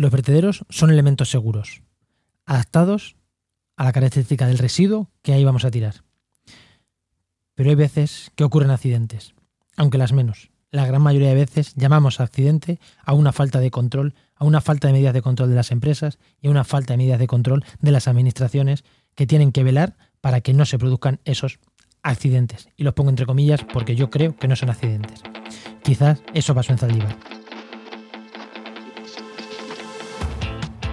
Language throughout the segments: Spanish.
los vertederos son elementos seguros, adaptados a la característica del residuo que ahí vamos a tirar. Pero hay veces que ocurren accidentes, aunque las menos. La gran mayoría de veces llamamos accidente a una falta de control, a una falta de medidas de control de las empresas y a una falta de medidas de control de las administraciones que tienen que velar para que no se produzcan esos accidentes. Y los pongo entre comillas porque yo creo que no son accidentes. Quizás eso pasó en Zaldívar.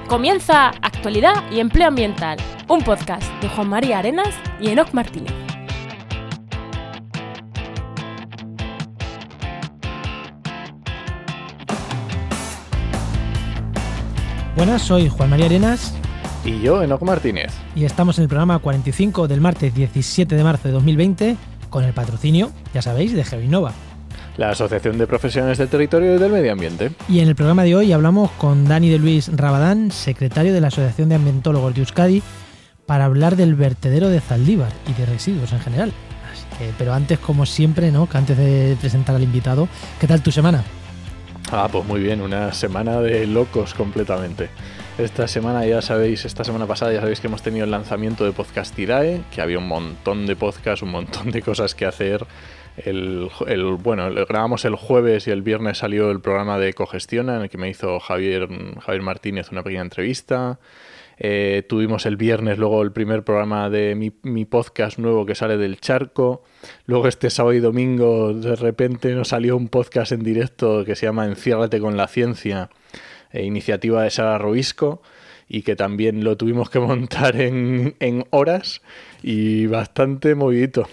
Comienza Actualidad y Empleo Ambiental, un podcast de Juan María Arenas y Enoc Martínez. Buenas, soy Juan María Arenas Y yo, Enoc Martínez. y estamos en el programa 45 del martes 17 de marzo de 2020 con el patrocinio, ya sabéis, de GeoInnova. La Asociación de Profesionales del Territorio y del Medio Ambiente. Y en el programa de hoy hablamos con Dani de Luis Rabadán, secretario de la Asociación de Ambientólogos de Euskadi, para hablar del vertedero de Zaldívar y de residuos en general. Así que, pero antes, como siempre, ¿no? Que antes de presentar al invitado, ¿qué tal tu semana? Ah, pues muy bien, una semana de locos completamente. Esta semana ya sabéis, esta semana pasada ya sabéis que hemos tenido el lanzamiento de Podcastidae, que había un montón de podcasts, un montón de cosas que hacer. El, bueno, grabamos el jueves y el viernes salió el programa de Cogestiona, en el que me hizo Javier, Javier Martínez una pequeña entrevista. Eh, tuvimos el viernes luego el primer programa de mi, mi podcast nuevo que sale del charco. Luego este sábado y domingo de repente nos salió un podcast en directo que se llama Enciérrate con la ciencia, eh, iniciativa de Sara Robisco, y que también lo tuvimos que montar en, en horas y bastante movidito.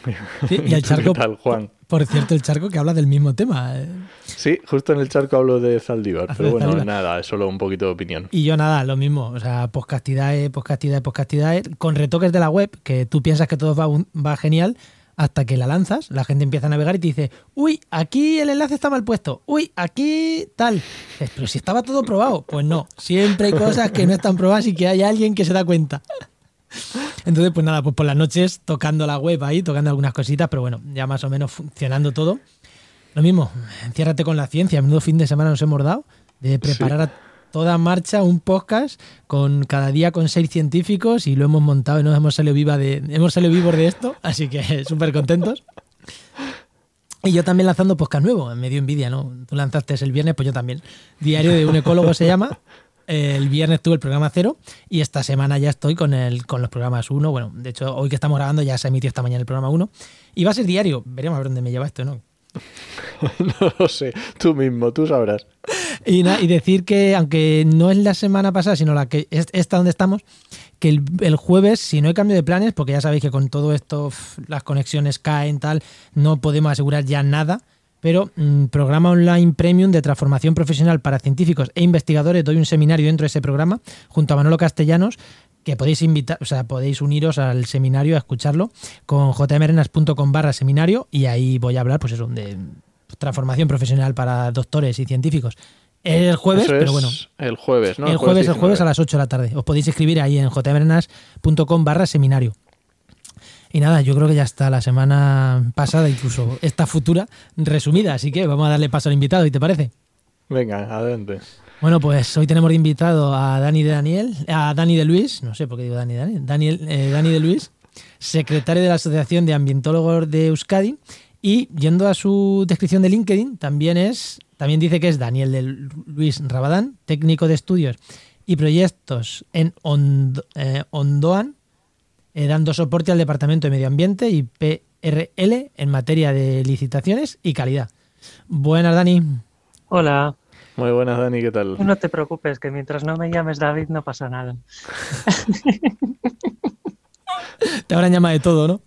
Sí, y el ¿Tú charco- ¿Qué tal, Juan? Por cierto, el charco que habla del mismo tema. eh. Sí, justo en el charco hablo de Zaldívar, pero bueno, Zaldívar. nada, es solo un poquito de opinión. Y yo nada, lo mismo. O sea, podcastidae, podcastidae, podcastidae, con retoques de la web, que tú piensas que todo va, un- va genial, hasta que la lanzas, la gente empieza a navegar y te dice, uy, aquí el enlace está mal puesto, uy, aquí tal. Pero si estaba todo probado. Pues no, siempre hay cosas que no están probadas y que hay alguien que se da cuenta. Entonces, pues nada, pues por las noches tocando la web ahí, tocando algunas cositas, pero bueno, ya más o menos funcionando todo. Lo mismo, enciérrate con la ciencia. Menudo fin de semana nos hemos dado de preparar a toda marcha un podcast con cada día con seis científicos y lo hemos montado y nos hemos salido viva de hemos salido vivos de esto, así que súper contentos. Y yo también lanzando podcast nuevo, me dio envidia, ¿no? Tú lanzaste el viernes, pues yo también. Diario de un ecólogo se llama. El viernes tuve el programa cero y esta semana ya estoy con el con los programas 1. Bueno, de hecho, hoy que estamos grabando ya se emitió esta mañana el programa 1. Y va a ser diario. Veremos a ver dónde me lleva esto, ¿no? no lo sé, tú mismo, tú sabrás. Y, na- y decir que, aunque no es la semana pasada, sino la que es esta donde estamos, que el, el jueves, si no hay cambio de planes, porque ya sabéis que con todo esto las conexiones caen, tal, no podemos asegurar ya nada. Pero mm, programa online premium de transformación profesional para científicos e investigadores. Doy un seminario dentro de ese programa junto a Manolo Castellanos que podéis invitar, o sea, podéis uniros al seminario a escucharlo con jmrenas.com barra seminario y ahí voy a hablar, pues eso, de transformación profesional para doctores y científicos. El jueves, Eso pero bueno, el jueves, ¿no? el jueves, el 19. jueves a las 8 de la tarde. Os podéis escribir ahí en jmrenas.com barra seminario. Y nada, yo creo que ya está la semana pasada, incluso esta futura, resumida. Así que vamos a darle paso al invitado, ¿y te parece? Venga, adelante. Bueno, pues hoy tenemos de invitado a Dani de Daniel, a Dani de Luis, no sé por qué digo Dani de Daniel, Daniel, eh, Dani de Luis, secretario de la Asociación de Ambientólogos de Euskadi. Y yendo a su descripción de LinkedIn, también es, también dice que es Daniel de Luis Rabadán, técnico de estudios y proyectos en eh, Ondoan, eh, dando soporte al Departamento de Medio Ambiente y PRL en materia de licitaciones y calidad. Buenas, Dani. Hola, Muy buenas, Dani, ¿qué tal? no te preocupes, que mientras no me llames David no pasa nada. Te habrán llamado de todo, ¿no?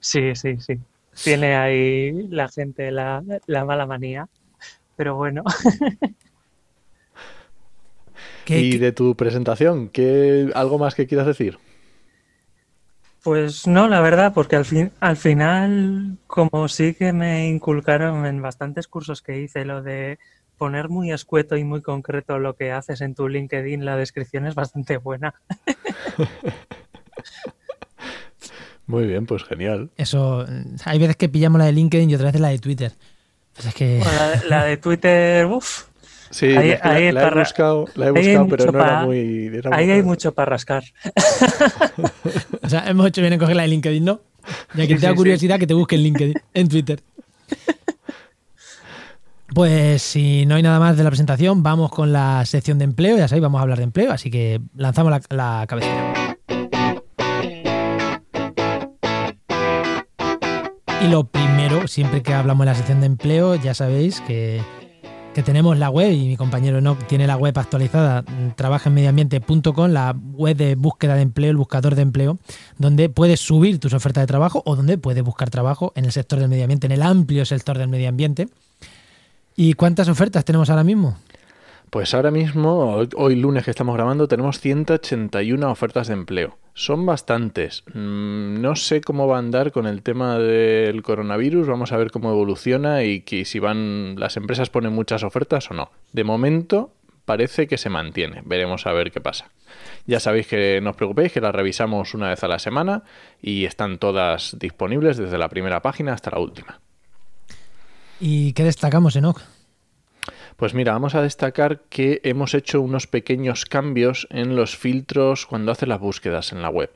Sí, sí, sí. Tiene ahí la gente la, la mala manía, pero bueno. ¿Qué- y qué- de tu presentación, ¿qué, ¿algo más que quieras decir? Pues no, la verdad, porque al fin, al final, como sí que me inculcaron en bastantes cursos que hice, lo de poner muy escueto y muy concreto lo que haces en tu LinkedIn, la descripción es bastante buena. Muy bien, pues genial. Eso, hay veces que pillamos la de LinkedIn y otras veces la de Twitter. Pues es que Bueno, la, la de Twitter, uff, Sí, Ahí- la, la- ahí la he buscado, la he buscado, pero no era muy. era Ahí muy- hay mucho para rascar. O sea, hemos hecho bien en coger la de LinkedIn, ¿no? Ya que Sí, te da sí, curiosidad, que te busque en LinkedIn, en Twitter. Pues si no hay nada más de la presentación, vamos con la sección de empleo. Ya sabéis, vamos a hablar de empleo, así que lanzamos la, la cabecera. Y lo primero, siempre que hablamos de la sección de empleo, ya sabéis que, que tenemos la web y mi compañero Enoch tiene la web actualizada, mm, trabajaenmedioambiente.com, la web de búsqueda de empleo, el buscador de empleo, donde puedes subir tus ofertas de trabajo o donde puedes buscar trabajo en el sector del medio ambiente, en el amplio sector del medio ambiente. ¿Y cuántas ofertas tenemos ahora mismo? Pues ahora mismo, hoy, lunes que estamos grabando, tenemos 181 ofertas de empleo. Son bastantes. Mm, No sé cómo va a andar con el tema del coronavirus. Vamos a ver cómo evoluciona y si van las empresas ponen muchas ofertas o no. De momento parece que se mantiene. Veremos a ver qué pasa. Ya sabéis que no os preocupéis, que las revisamos una vez a la semana y están todas disponibles desde la primera página hasta la última. ¿Y qué destacamos, Enoch? Pues mira, vamos a destacar que hemos hecho unos pequeños cambios en los filtros cuando haces las búsquedas en la web.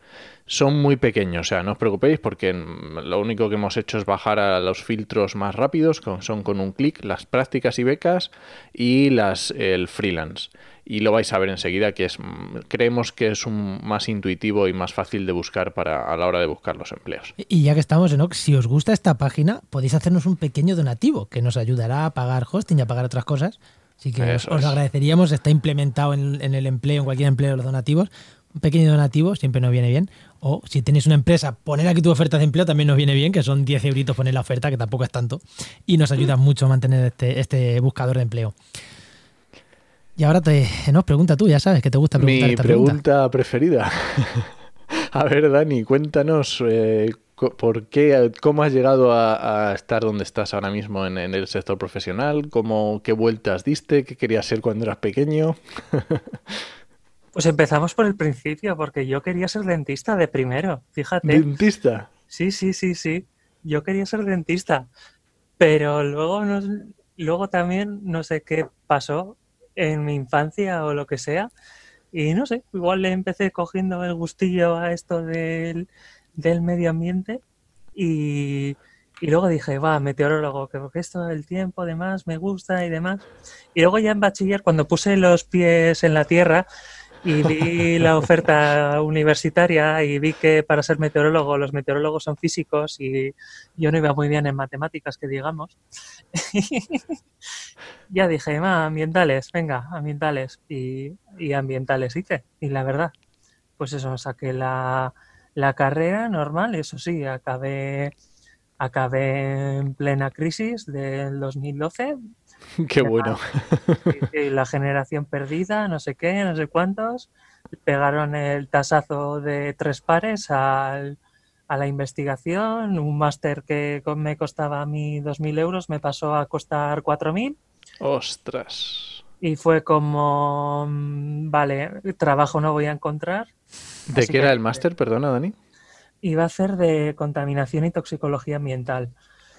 Son muy pequeños, o sea, no os preocupéis porque lo único que hemos hecho es bajar a los filtros más rápidos, son con un clic, las prácticas y becas y las el freelance. Y lo vais a ver enseguida que es mm, creemos que es un más intuitivo y más fácil de buscar para a la hora de buscar los empleos. Y ya que estamos, Enoch, si os gusta esta página, podéis hacernos un pequeño donativo que nos ayudará a pagar hosting y a pagar otras cosas. Así que os, Eso os es. agradeceríamos, está implementado en, en el empleo, en cualquier empleo de los donativos. Un pequeño donativo siempre nos viene bien. O si tenéis una empresa, poner aquí tu oferta de empleo también nos viene bien, que son 10 euritos poner la oferta, que tampoco es tanto. Y nos ayuda mucho a mantener este, este buscador de empleo. Y ahora te nos pregunta tú, ya sabes que te gusta preguntar Mi esta pregunta, pregunta. preferida. a ver, Dani, cuéntanos eh, por qué, cómo has llegado a, a estar donde estás ahora mismo en, en el sector profesional, cómo, qué vueltas diste, qué querías ser cuando eras pequeño. Pues empezamos por el principio, porque yo quería ser dentista de primero, fíjate. Dentista. Sí, sí, sí, sí. Yo quería ser dentista. Pero luego, no- luego también no sé qué pasó en mi infancia o lo que sea. Y no sé, igual le empecé cogiendo el gustillo a esto del, del medio ambiente. Y, y luego dije, va, meteorólogo, que porque esto del tiempo, demás, me gusta y demás. Y luego ya en bachiller, cuando puse los pies en la tierra y vi la oferta universitaria y vi que para ser meteorólogo los meteorólogos son físicos y yo no iba muy bien en matemáticas, que digamos. ya dije, "Ma, ambientales, venga, ambientales. Y, y ambientales hice. Y la verdad, pues eso, saqué la, la carrera normal, eso sí, acabé, acabé en plena crisis del 2012, Qué bueno. Sí, la generación perdida, no sé qué, no sé cuántos, pegaron el tasazo de tres pares al- a la investigación, un máster que me costaba a mí 2.000 euros me pasó a costar 4.000 Ostras. y fue como, vale, trabajo no voy a encontrar. ¿De qué era el máster? Perdona, Dani. Iba a hacer de contaminación y toxicología ambiental.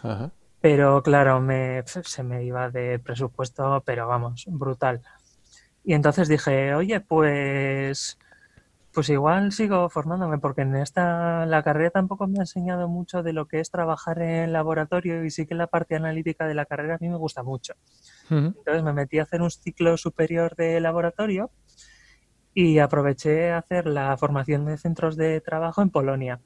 Ajá. Pero claro, me, se me iba de presupuesto, pero vamos, brutal. Y entonces dije, oye, pues, pues igual sigo formándome, porque en esta, la carrera tampoco me ha enseñado mucho de lo que es trabajar en laboratorio y sí que la parte analítica de la carrera a mí me gusta mucho. Ujú. Entonces me metí a hacer un ciclo superior de laboratorio y aproveché a hacer la formación de centros de trabajo en Polonia.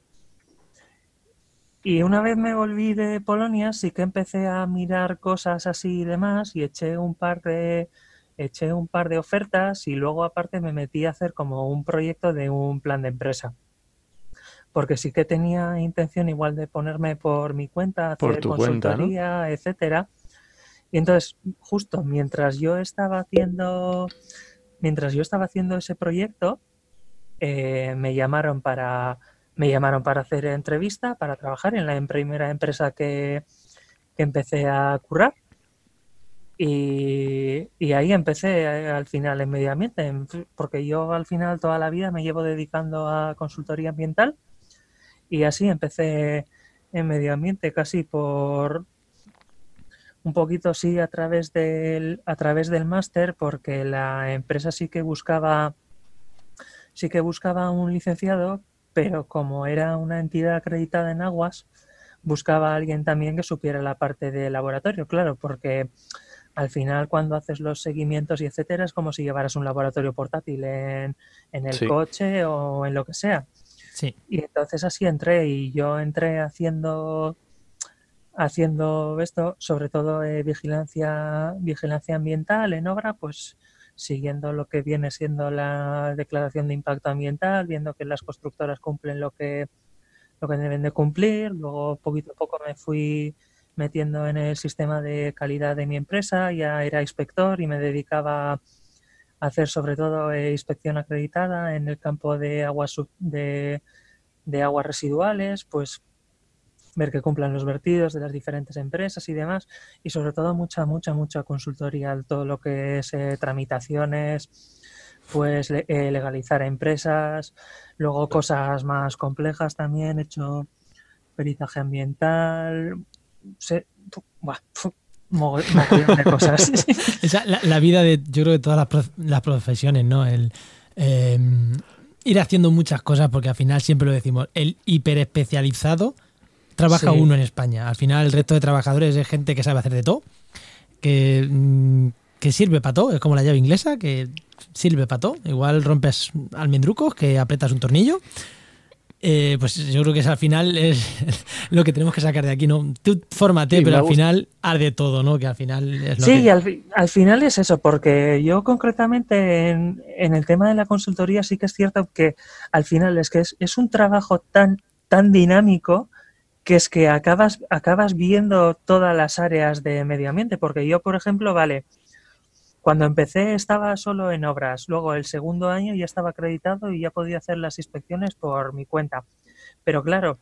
Y una vez me volví de Polonia, sí que empecé a mirar cosas así y demás y eché un par de eché un par de ofertas y luego aparte me metí a hacer como un proyecto de un plan de empresa. Porque sí que tenía intención igual de ponerme por mi cuenta, Por hacer tu cuenta, ¿no? consultoría, etcétera. Y entonces, justo mientras yo estaba haciendo mientras yo estaba haciendo ese proyecto, eh, me llamaron para me llamaron para hacer entrevista, para trabajar en la em- primera empresa que, que empecé a currar. Y, y ahí empecé eh, al final en medio ambiente, en- porque yo al final toda la vida me llevo dedicando a consultoría ambiental y así empecé en medio ambiente casi por, un poquito sí a través del, a través del máster, porque la empresa sí que buscaba sí que buscaba un licenciado, pero como era una entidad acreditada en aguas, buscaba a alguien también que supiera la parte de laboratorio, claro, porque al final cuando haces los seguimientos y etcétera es como si llevaras un laboratorio portátil en, en el coche o en lo que sea. Sí. Y entonces así entré y yo entré haciendo haciendo esto, sobre todo eh, vigilancia, vigilancia ambiental en obra, pues siguiendo lo que viene siendo la declaración de impacto ambiental, viendo que las constructoras cumplen lo que lo que deben de cumplir. Luego, poquito a poco me fui metiendo en el sistema de calidad de mi empresa, ya era inspector y me dedicaba a hacer sobre todo eh, inspección acreditada en el campo de aguas, de, de aguas residuales, pues ver que cumplan los vertidos de las diferentes empresas y demás, y sobre todo mucha, mucha, mucha consultoría, todo lo que es eh, tramitaciones, pues eh, legalizar empresas, luego cosas más complejas también, he hecho peritaje ambiental, sé, de cosas. la, vida de, yo creo, de todas las, profesiones, ¿no? El em, ir haciendo muchas cosas, porque al final siempre lo decimos, el hiperespecializado trabaja uno en España. Al final el resto de trabajadores es gente que sabe hacer de todo, que, mm, que sirve para todo, es como la llave inglesa, que sirve para todo. Igual rompes almendrucos, que apretas un tornillo. Eh, pues yo creo que es, al final es lo que tenemos que sacar de aquí, ¿no? Tú fórmate, pero al final arde todo, ¿no? Que al final es lo Sí, que... al, al, final es eso, porque yo concretamente en, en, el tema de la consultoría sí que es cierto que al final es que es, es un trabajo tan, tan dinámico que es que acabas, acabas viendo todas las áreas de medio ambiente, porque yo, por ejemplo, vale, cuando empecé estaba solo en obras, luego el segundo año ya estaba acreditado y ya podía hacer las inspecciones por mi cuenta. Pero claro,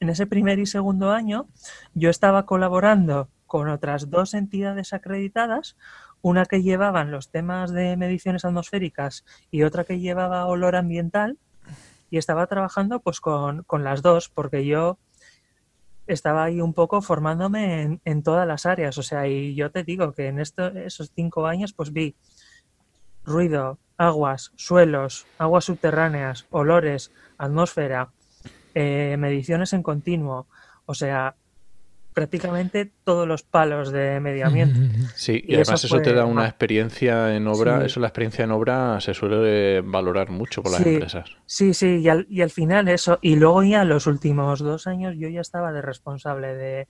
en ese primer y segundo año yo estaba colaborando con otras dos entidades acreditadas, una que llevaban los temas de mediciones atmosféricas y otra que llevaba olor ambiental, y estaba trabajando pues con, con las dos, porque yo estaba ahí un poco formándome en, todas las áreas. O sea, y yo te digo que en esos cinco años pues vi ruido, aguas, suelos, aguas subterráneas, olores, atmósfera, eh, mediciones en continuo. O sea, prácticamente todos los palos de medio ambiente. Sí, y, además eso, te da una experiencia en obra, eso la experiencia en obra se suele valorar mucho por las empresas. Sí, sí, y al, y al, final eso, y luego ya los últimos dos años yo ya estaba de responsable de,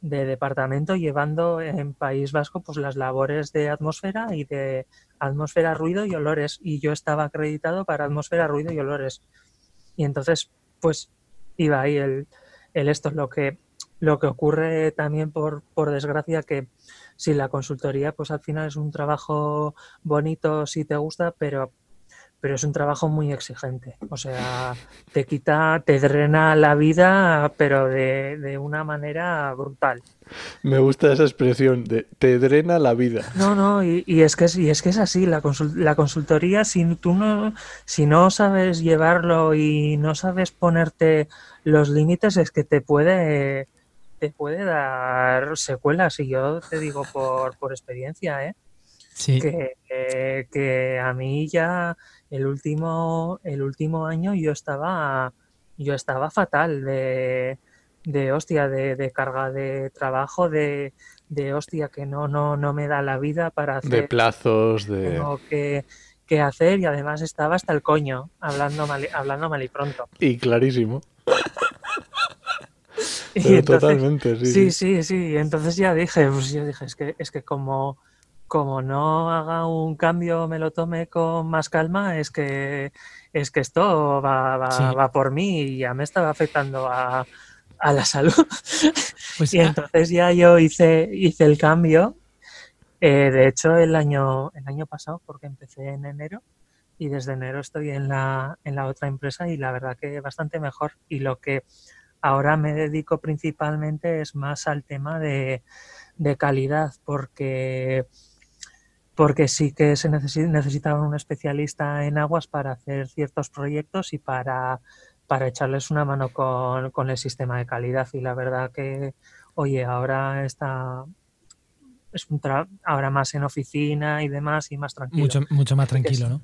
de departamento llevando en País Vasco pues las labores de atmósfera y de atmósfera, ruido y olores, y yo estaba acreditado para atmósfera, ruido y olores. Y entonces, pues iba ahí el, el esto, es lo que lo que ocurre también, por, por desgracia, que si la consultoría, pues al final es un trabajo bonito si te gusta, pero pero es un trabajo muy exigente. O sea, te quita, te drena la vida, pero de, de, una manera brutal. Me gusta esa expresión de te drena la vida. No, no, y, y es que es, y es que es así, la, la consultoría, si tú no, si no sabes llevarlo y no sabes ponerte los límites, es que te puede te puede dar secuelas y yo te digo por, por experiencia, ¿eh? Sí. Que, eh, que, a mí ya el último, el último año yo estaba, yo estaba fatal de, de hostia, de, de, carga de trabajo, de, de hostia que no, no, no me da la vida para hacer. De plazos, de. Tengo que, que hacer y además estaba hasta el coño, hablando mal, hablando mal y pronto. Y clarísimo. Y totalmente, sí, sí. Sí, sí, Entonces ya dije, pues yo dije, es que, es que como, como no haga un cambio, me lo tome con más calma, es que, es que esto va, va, sí. va por mí y ya me estaba afectando a, a la salud. Pues, y entonces ya yo hice, hice el cambio. Eh, de hecho, el año, el año pasado, porque empecé en enero, y desde enero estoy en la, en la otra empresa y la verdad que bastante mejor. Y lo que Ahora me dedico principalmente es más al tema de, de calidad porque porque sí que se necesitaba un especialista en aguas para hacer ciertos proyectos y para, para echarles una mano con, con, el sistema de calidad. Y la verdad que, oye, ahora está, es un ahora más en oficina y demás y más tranquilo. Mucho, mucho más tranquilo, ¿no?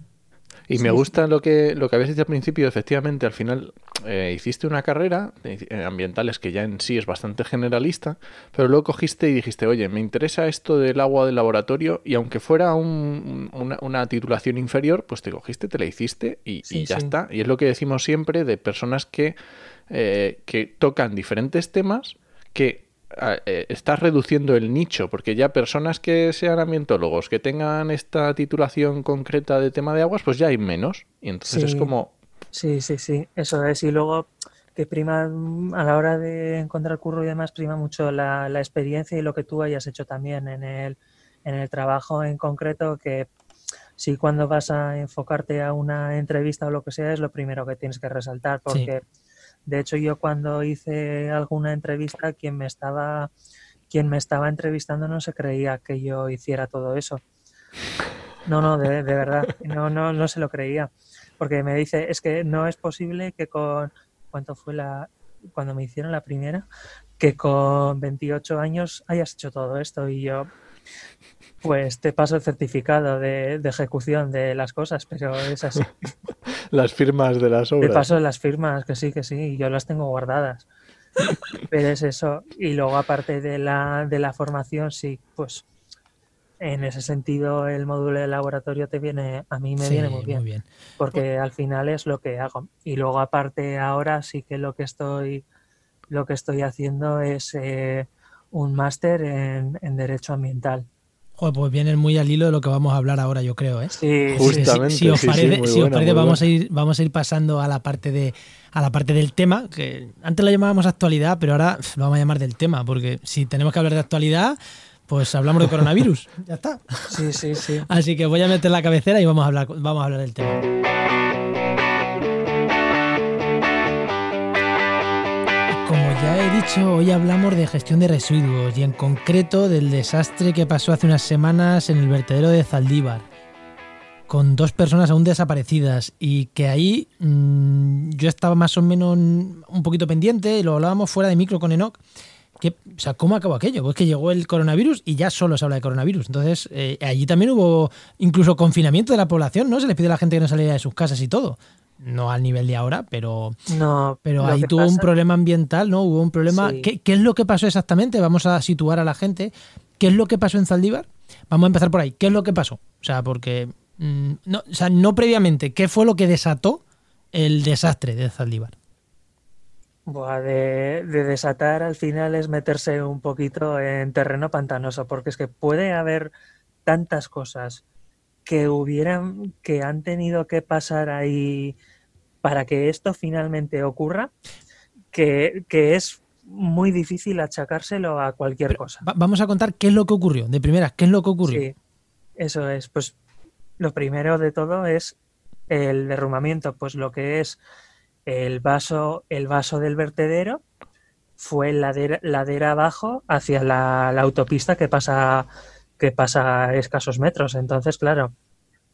Y me gusta lo que, lo que habías dicho al principio, efectivamente, al final eh, hiciste una carrera de eh, ambientales que ya en sí es bastante generalista, pero luego cogiste y dijiste, oye, me interesa esto del agua del laboratorio y aunque fuera una, titulación inferior, pues te cogiste, te la hiciste y, ya está. Y es lo que decimos siempre de personas que, eh, que tocan diferentes temas que estás reduciendo el nicho, porque ya personas que sean ambientólogos, que tengan esta titulación concreta de tema de aguas, pues ya hay menos. Y entonces es como... Sí, sí, sí, eso es. Y luego que prima a la hora de encontrar curro y demás, prima mucho la, experiencia y lo que tú hayas hecho también en el, en el trabajo en concreto, que si cuando vas a enfocarte a una entrevista o lo que sea, es lo primero que tienes que resaltar, porque... De hecho, yo cuando hice alguna entrevista, quien me estaba, quien me estaba entrevistando no se creía que yo hiciera todo eso. No, no, de, verdad, no, no, no se lo creía. Porque me dice, es que no es posible que con, ¿cuánto fue la, cuando me hicieron la primera? Que con 28 años hayas hecho todo esto y yo, pues te paso el certificado de, ejecución de las cosas, pero es así. las firmas de las obras. Te paso las firmas, que sí, que sí, yo las tengo guardadas. pero es eso. Y luego, aparte de la, de la formación, sí, pues en ese sentido el módulo de laboratorio te viene, a mí me viene muy bien, Porque al final es lo que hago. Y luego, aparte, ahora sí que lo que estoy, lo que estoy haciendo es eh, un máster en, en Derecho Ambiental Joder, pues vienen muy al hilo de lo que vamos a hablar ahora, yo creo, ¿eh? Sí, justamente. Si, os parece, vamos a ir, vamos a ir pasando a la parte de a la parte del tema, que antes la llamábamos actualidad, pero ahora lo vamos a llamar del tema, porque si tenemos que hablar de actualidad, pues hablamos de coronavirus. ya está. Sí, sí, sí. Así que voy a meter la cabecera y vamos a hablar, vamos a hablar del tema. Hoy hablamos de gestión de residuos y en concreto del desastre que pasó hace unas semanas en el vertedero de Zaldívar, con dos personas aún desaparecidas y que ahí mm, yo estaba más o menos un poquito pendiente, y lo hablábamos fuera de micro con Enoch, que, o sea, ¿cómo acabó aquello? Pues que llegó el coronavirus y ya solo se habla de coronavirus. Entonces, eh, allí también hubo incluso confinamiento de la población, ¿no? Se les pide a la gente que no saliera de sus casas y todo no al nivel de ahora, pero, no, pero ahí tuvo un problema ambiental, ¿no? Hubo un problema. ¿Qué, es lo que pasó exactamente? Vamos a situar a la gente. ¿Qué es lo que pasó en Zaldívar? Vamos a empezar por ahí. ¿Qué es lo que pasó? O sea, porque. Mm, no, o sea, no previamente. ¿Qué fue lo que desató el desastre de Zaldívar? Buah, de, de, desatar al final es meterse un poquito en terreno pantanoso, porque es que puede haber tantas cosas que hubieran, que han tenido que pasar ahí para que esto finalmente ocurra, que, es muy difícil achacárselo a cualquier cosa. vamos a contar qué es lo que ocurrió, de primera, qué es lo que ocurrió. Sí, eso es. Pues lo primero de todo es el derrumbamiento, pues lo que es el vaso, el vaso del vertedero fue ladera, ladera abajo hacia la, la autopista que pasa que pasa a escasos metros. Entonces, claro,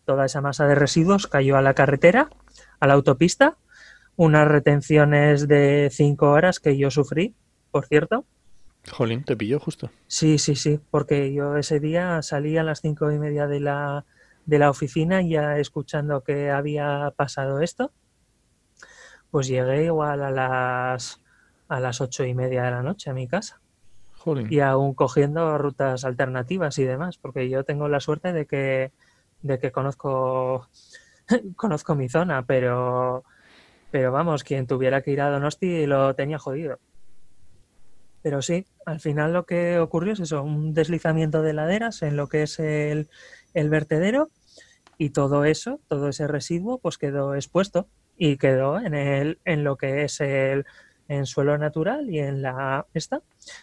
toda esa masa de residuos cayó a la carretera, a la autopista, unas retenciones de cinco horas que yo sufrí, por cierto. Jolín, te pilló justo. Sí, sí, sí, porque yo ese día salí a las cinco y media de la, de la oficina ya escuchando que había pasado esto. Pues llegué igual a las a las ocho y media de la noche a mi casa. Y aún cogiendo rutas alternativas y demás, porque yo tengo la suerte de que, de que conozco, conozco mi zona, pero, pero vamos, quien tuviera que ir a Donosti lo tenía jodido. Pero sí, al final lo que ocurrió es eso, un deslizamiento de laderas en lo que es el, el vertedero y todo eso, todo ese residuo, pues quedó expuesto y quedó en, el, en lo que es el, en suelo natural y en la esta,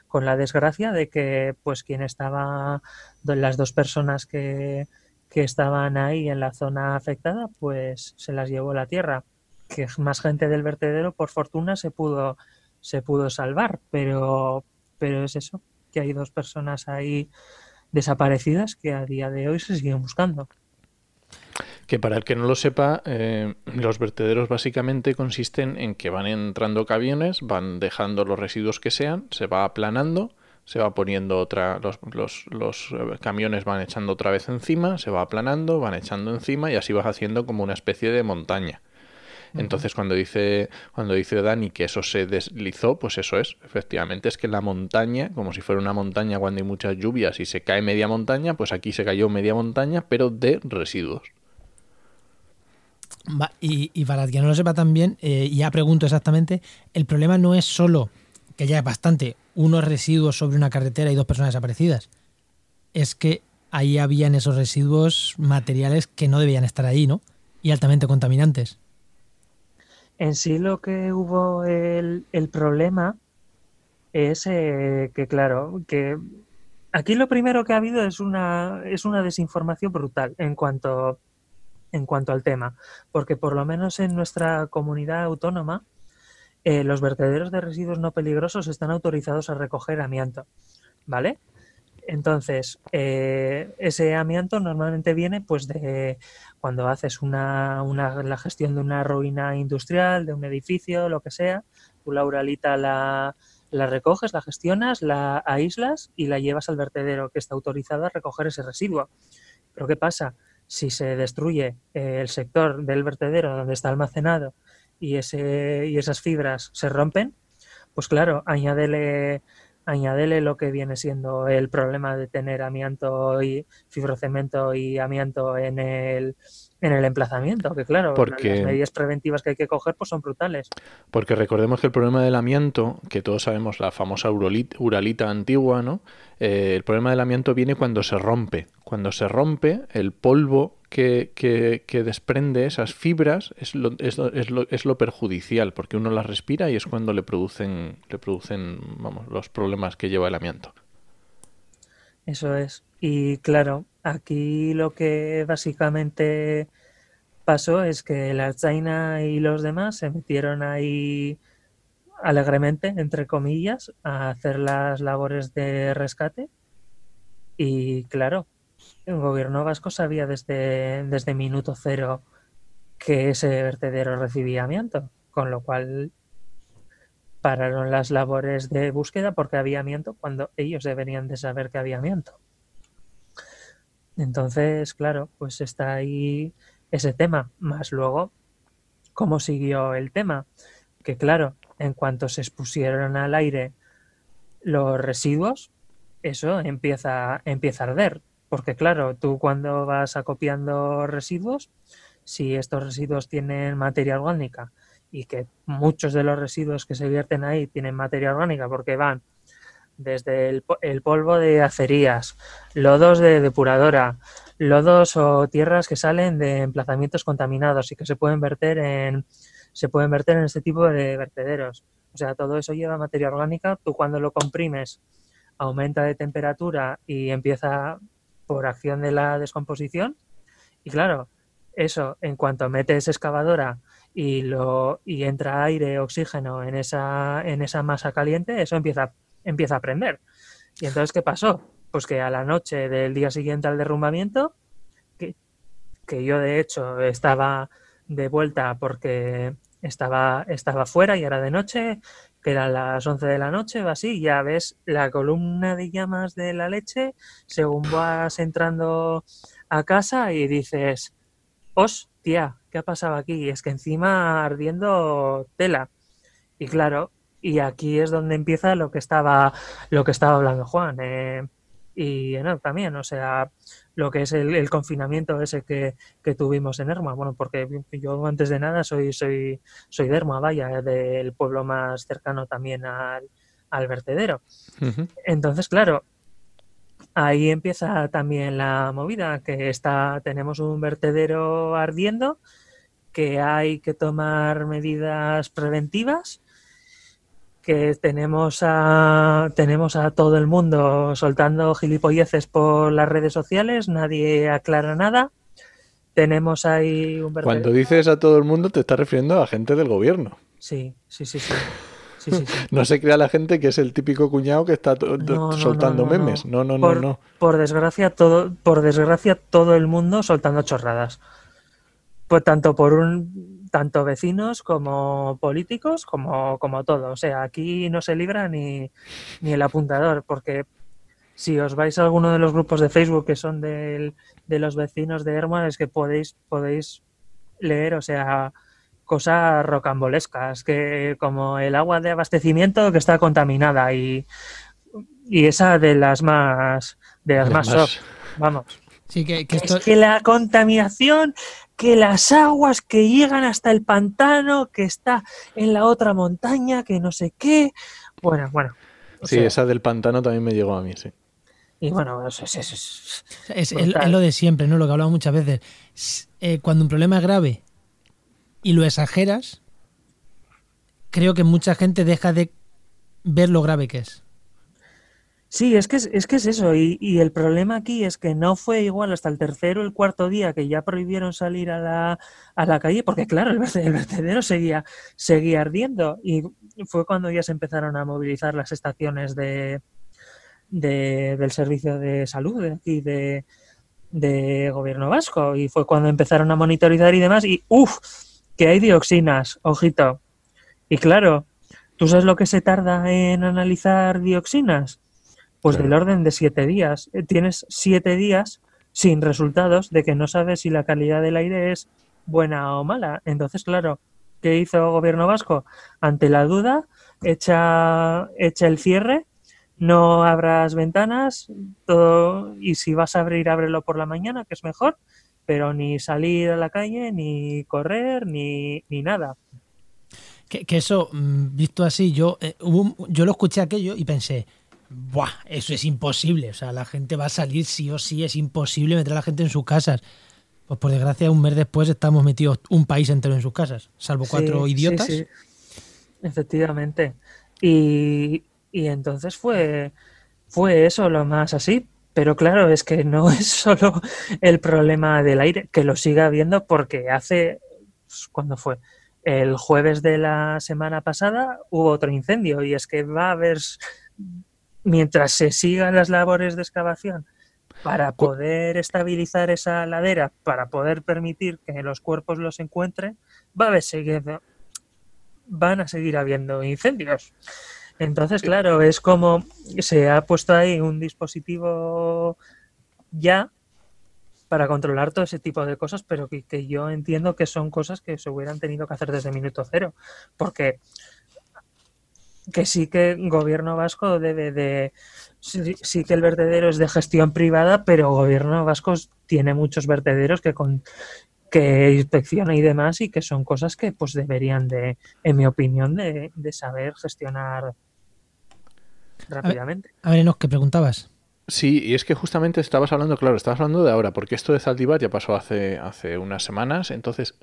con la desgracia de que pues quien estaba, las dos personas que, que estaban ahí en la zona afectada, pues se las llevó la tierra. Que más gente del vertedero, por fortuna, se pudo, se pudo salvar, pero, pero es eso, que hay dos personas ahí desaparecidas que a día de hoy se siguen buscando. Que para el que no lo sepa, eh, los vertederos básicamente consisten en que van entrando camiones, van dejando los residuos que sean, se va aplanando, se va poniendo otra, los, los, los, eh, camiones van echando otra vez encima, se va aplanando, van echando encima y así vas haciendo como una especie de montaña. Entonces cuando dice, cuando dice Dani que eso se deslizó, pues eso es, efectivamente es que la montaña, como si fuera una montaña cuando hay muchas lluvias y se cae media montaña, pues aquí se cayó media montaña, pero de residuos. Y, para quien no lo sepa también, eh, ya pregunto exactamente, el problema no es solo que ya es bastante, unos residuos sobre una carretera y dos personas desaparecidas. Es que ahí habían esos residuos materiales que no debían estar ahí, ¿no? Y altamente contaminantes. En sí lo que hubo el, problema es eh, que, claro, que aquí lo primero que ha habido es una, es una desinformación brutal en cuanto, en cuanto al tema, porque por lo menos en nuestra comunidad autónoma, eh, los vertederos de residuos no peligrosos están autorizados a recoger amianto, ¿vale? Entonces, eh, ese amianto normalmente viene pues de cuando haces una, la gestión de una ruina industrial, de un edificio, lo que sea, tú la uralita la, la recoges, la gestionas, la aíslas y la llevas al vertedero que está autorizado a recoger ese residuo. Pero ¿qué pasa? Si se destruye eh, el sector del vertedero donde está almacenado y, ese, y esas fibras se rompen, pues claro, añádele, añádele lo que viene siendo el problema de tener amianto y fibrocemento y amianto en el, en el emplazamiento, que claro, porque, las medidas preventivas que hay que coger pues son brutales. Porque recordemos que el problema del amianto, que todos sabemos la famosa uralita, antigua, ¿no? Eh, el problema del amianto viene cuando se rompe. Cuando se rompe, el polvo que, que, desprende esas fibras es lo, es, lo, es, lo, es lo, perjudicial, porque uno las respira y es cuando le producen, le producen vamos, los problemas que lleva el amianto. Eso es. Y claro, aquí lo que básicamente pasó es que la China y los demás se metieron ahí alegremente, entre comillas, a hacer las labores de rescate. Y claro, el gobierno vasco sabía desde, desde minuto cero que ese vertedero recibía amianto, con lo cual pararon las labores de búsqueda porque había amianto cuando ellos deberían de saber que había amianto. Entonces, claro, pues está ahí ese tema, más luego cómo siguió el tema, que claro, en cuanto se expusieron al aire los residuos, eso empieza, empieza a arder, porque claro, tú cuando vas acopiando residuos, si estos residuos tienen materia orgánica y que muchos de los residuos que se vierten ahí tienen materia orgánica porque van desde el, polvo de acerías, lodos de depuradora, lodos o tierras que salen de emplazamientos contaminados y que se pueden verter en se pueden verter en este tipo de vertederos. O sea, todo eso lleva materia orgánica. Tú cuando lo comprimes aumenta de temperatura y empieza por acción de la descomposición. Y claro, eso, en cuanto metes excavadora y, lo, y entra aire, oxígeno en esa, en esa masa caliente, eso empieza, empieza a prender. Y entonces, ¿qué pasó? Pues que a la noche del día siguiente al derrumbamiento, que, que yo de hecho estaba de vuelta porque estaba, estaba fuera y era de noche, que eran las 11 de la noche o así, ya ves la columna de llamas de la leche según vas entrando a casa y dices, hostia, ¿qué ha pasado aquí? Es que encima ardiendo tela. Y claro, y aquí es donde empieza lo que estaba, lo que estaba hablando Juan. Eh, y no, también, o sea, lo que es el, confinamiento ese que, tuvimos en Erma. Bueno, porque yo antes de nada soy, soy, soy de Erma, vaya, del pueblo más cercano también al, vertedero. Entonces, claro, ahí empieza también la movida, que está, tenemos un vertedero ardiendo, que hay que tomar medidas preventivas que tenemos a, tenemos a todo el mundo soltando gilipolleces por las redes sociales, nadie aclara nada. Tenemos ahí un Cuando dices a todo el mundo, te estás refiriendo a gente del gobierno. Sí, sí, sí, sí. no se crea la gente que es el típico cuñado que está soltando memes. No, no, no, no. Por desgracia, todo, por desgracia, todo el mundo soltando chorradas. Pues tanto por un tanto vecinos como políticos, como, como todo. O sea, aquí no se libra ni, ni el apuntador, porque si os vais a alguno de los grupos de Facebook que son del, de los vecinos de Herman, es que podéis, podéis leer, o sea, cosas rocambolescas, que como el agua de abastecimiento que está contaminada y, y esa de las más de las más soft, vamos. Sí, que, Es que la contaminación, que las aguas que llegan hasta el pantano, que está en la otra montaña, que no sé qué. Bueno, bueno. Sí, esa del pantano también me llegó a mí, sí. Y bueno, es, es, lo de siempre, ¿no? Lo que hablamos muchas veces. Eh, cuando un problema es grave y lo exageras, creo que mucha gente deja de ver lo grave que es. Sí, es que es, es que es eso. Y, el problema aquí es que no fue igual hasta el tercero o el cuarto día que ya prohibieron salir a la, a la calle, porque claro, el vertedero, seguía, seguía ardiendo. Y fue cuando ya se empezaron a movilizar las estaciones de, del servicio de salud de aquí de, de gobierno vasco. Y fue cuando empezaron a monitorizar y demás. Y uff, que hay dioxinas, ojito. Y claro, ¿tú sabes lo que se tarda en analizar dioxinas? Pues del orden de siete días. Eh, tienes siete días sin resultados de que no sabes si la calidad del aire es buena o mala. Entonces, claro, ¿qué hizo el gobierno vasco? Ante la duda, echa, echa el cierre, no abras ventanas, todo, y si vas a abrir, ábrelo por la mañana, que es mejor, pero ni salir a la calle, ni correr, ni, ni nada. Que, eso, mm, visto así, yo, eh, yo lo escuché aquello y pensé, Buah, eso es imposible. O sea, la gente va a salir sí o sí, es imposible meter a la gente en sus casas. Pues por desgracia, un mes después estamos metidos un país entero en sus casas, salvo cuatro idiotas. Sí, Efectivamente. Y, y, entonces fue, fue eso lo más así. Pero claro, es que no es solo el problema del aire, que lo siga habiendo porque hace, pues, ¿cuándo fue? El jueves de la semana pasada hubo otro incendio y es que va a haber mientras se sigan las labores de excavación para poder estabilizar esa ladera, para poder permitir que los cuerpos los encuentren, va a seguir, van a seguir habiendo incendios. Entonces, claro, es como se ha puesto ahí un dispositivo ya para controlar todo ese tipo de cosas, pero que, que, yo entiendo que son cosas que se hubieran tenido que hacer desde minuto cero, porque que sí que el gobierno vasco debe de sí, que el vertedero es de gestión privada, pero gobierno vasco tiene muchos vertederos que con que inspecciona y demás y que son cosas que pues deberían de, en mi opinión, de, saber gestionar rápidamente. A ver, a ¿qué preguntabas? Sí, y es que justamente estabas hablando, claro, estabas hablando de ahora, porque esto de Zaldivar ya pasó hace, hace unas semanas, entonces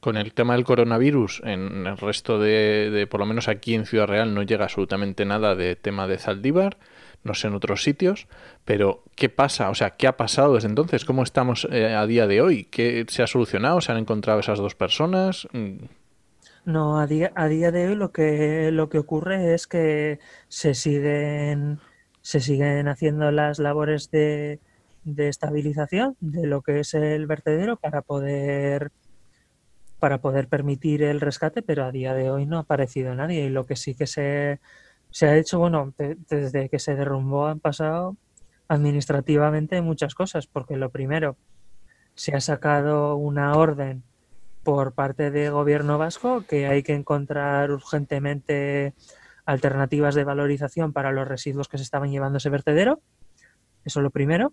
con el tema del coronavirus, en el resto de, de, por lo menos aquí en Ciudad Real, no llega absolutamente nada de tema de Zaldívar, no sé en otros sitios, pero ¿qué pasa? O sea, ¿qué ha pasado desde entonces? ¿Cómo estamos eh, a día de hoy? ¿Qué se ha solucionado? ¿Se han encontrado esas dos personas? Mm. No, a día, a día de hoy lo que, lo que ocurre es que se siguen se siguen haciendo las labores de, estabilización de lo que es el vertedero para poder para poder permitir el rescate, pero a día de hoy no ha aparecido nadie. Y lo que sí que se, se ha hecho, bueno, desde que se derrumbó han pasado administrativamente muchas cosas, porque lo primero, se ha sacado una orden por parte del gobierno vasco que hay que encontrar urgentemente alternativas de valorización para los residuos que se estaban llevando ese vertedero. Eso es lo primero.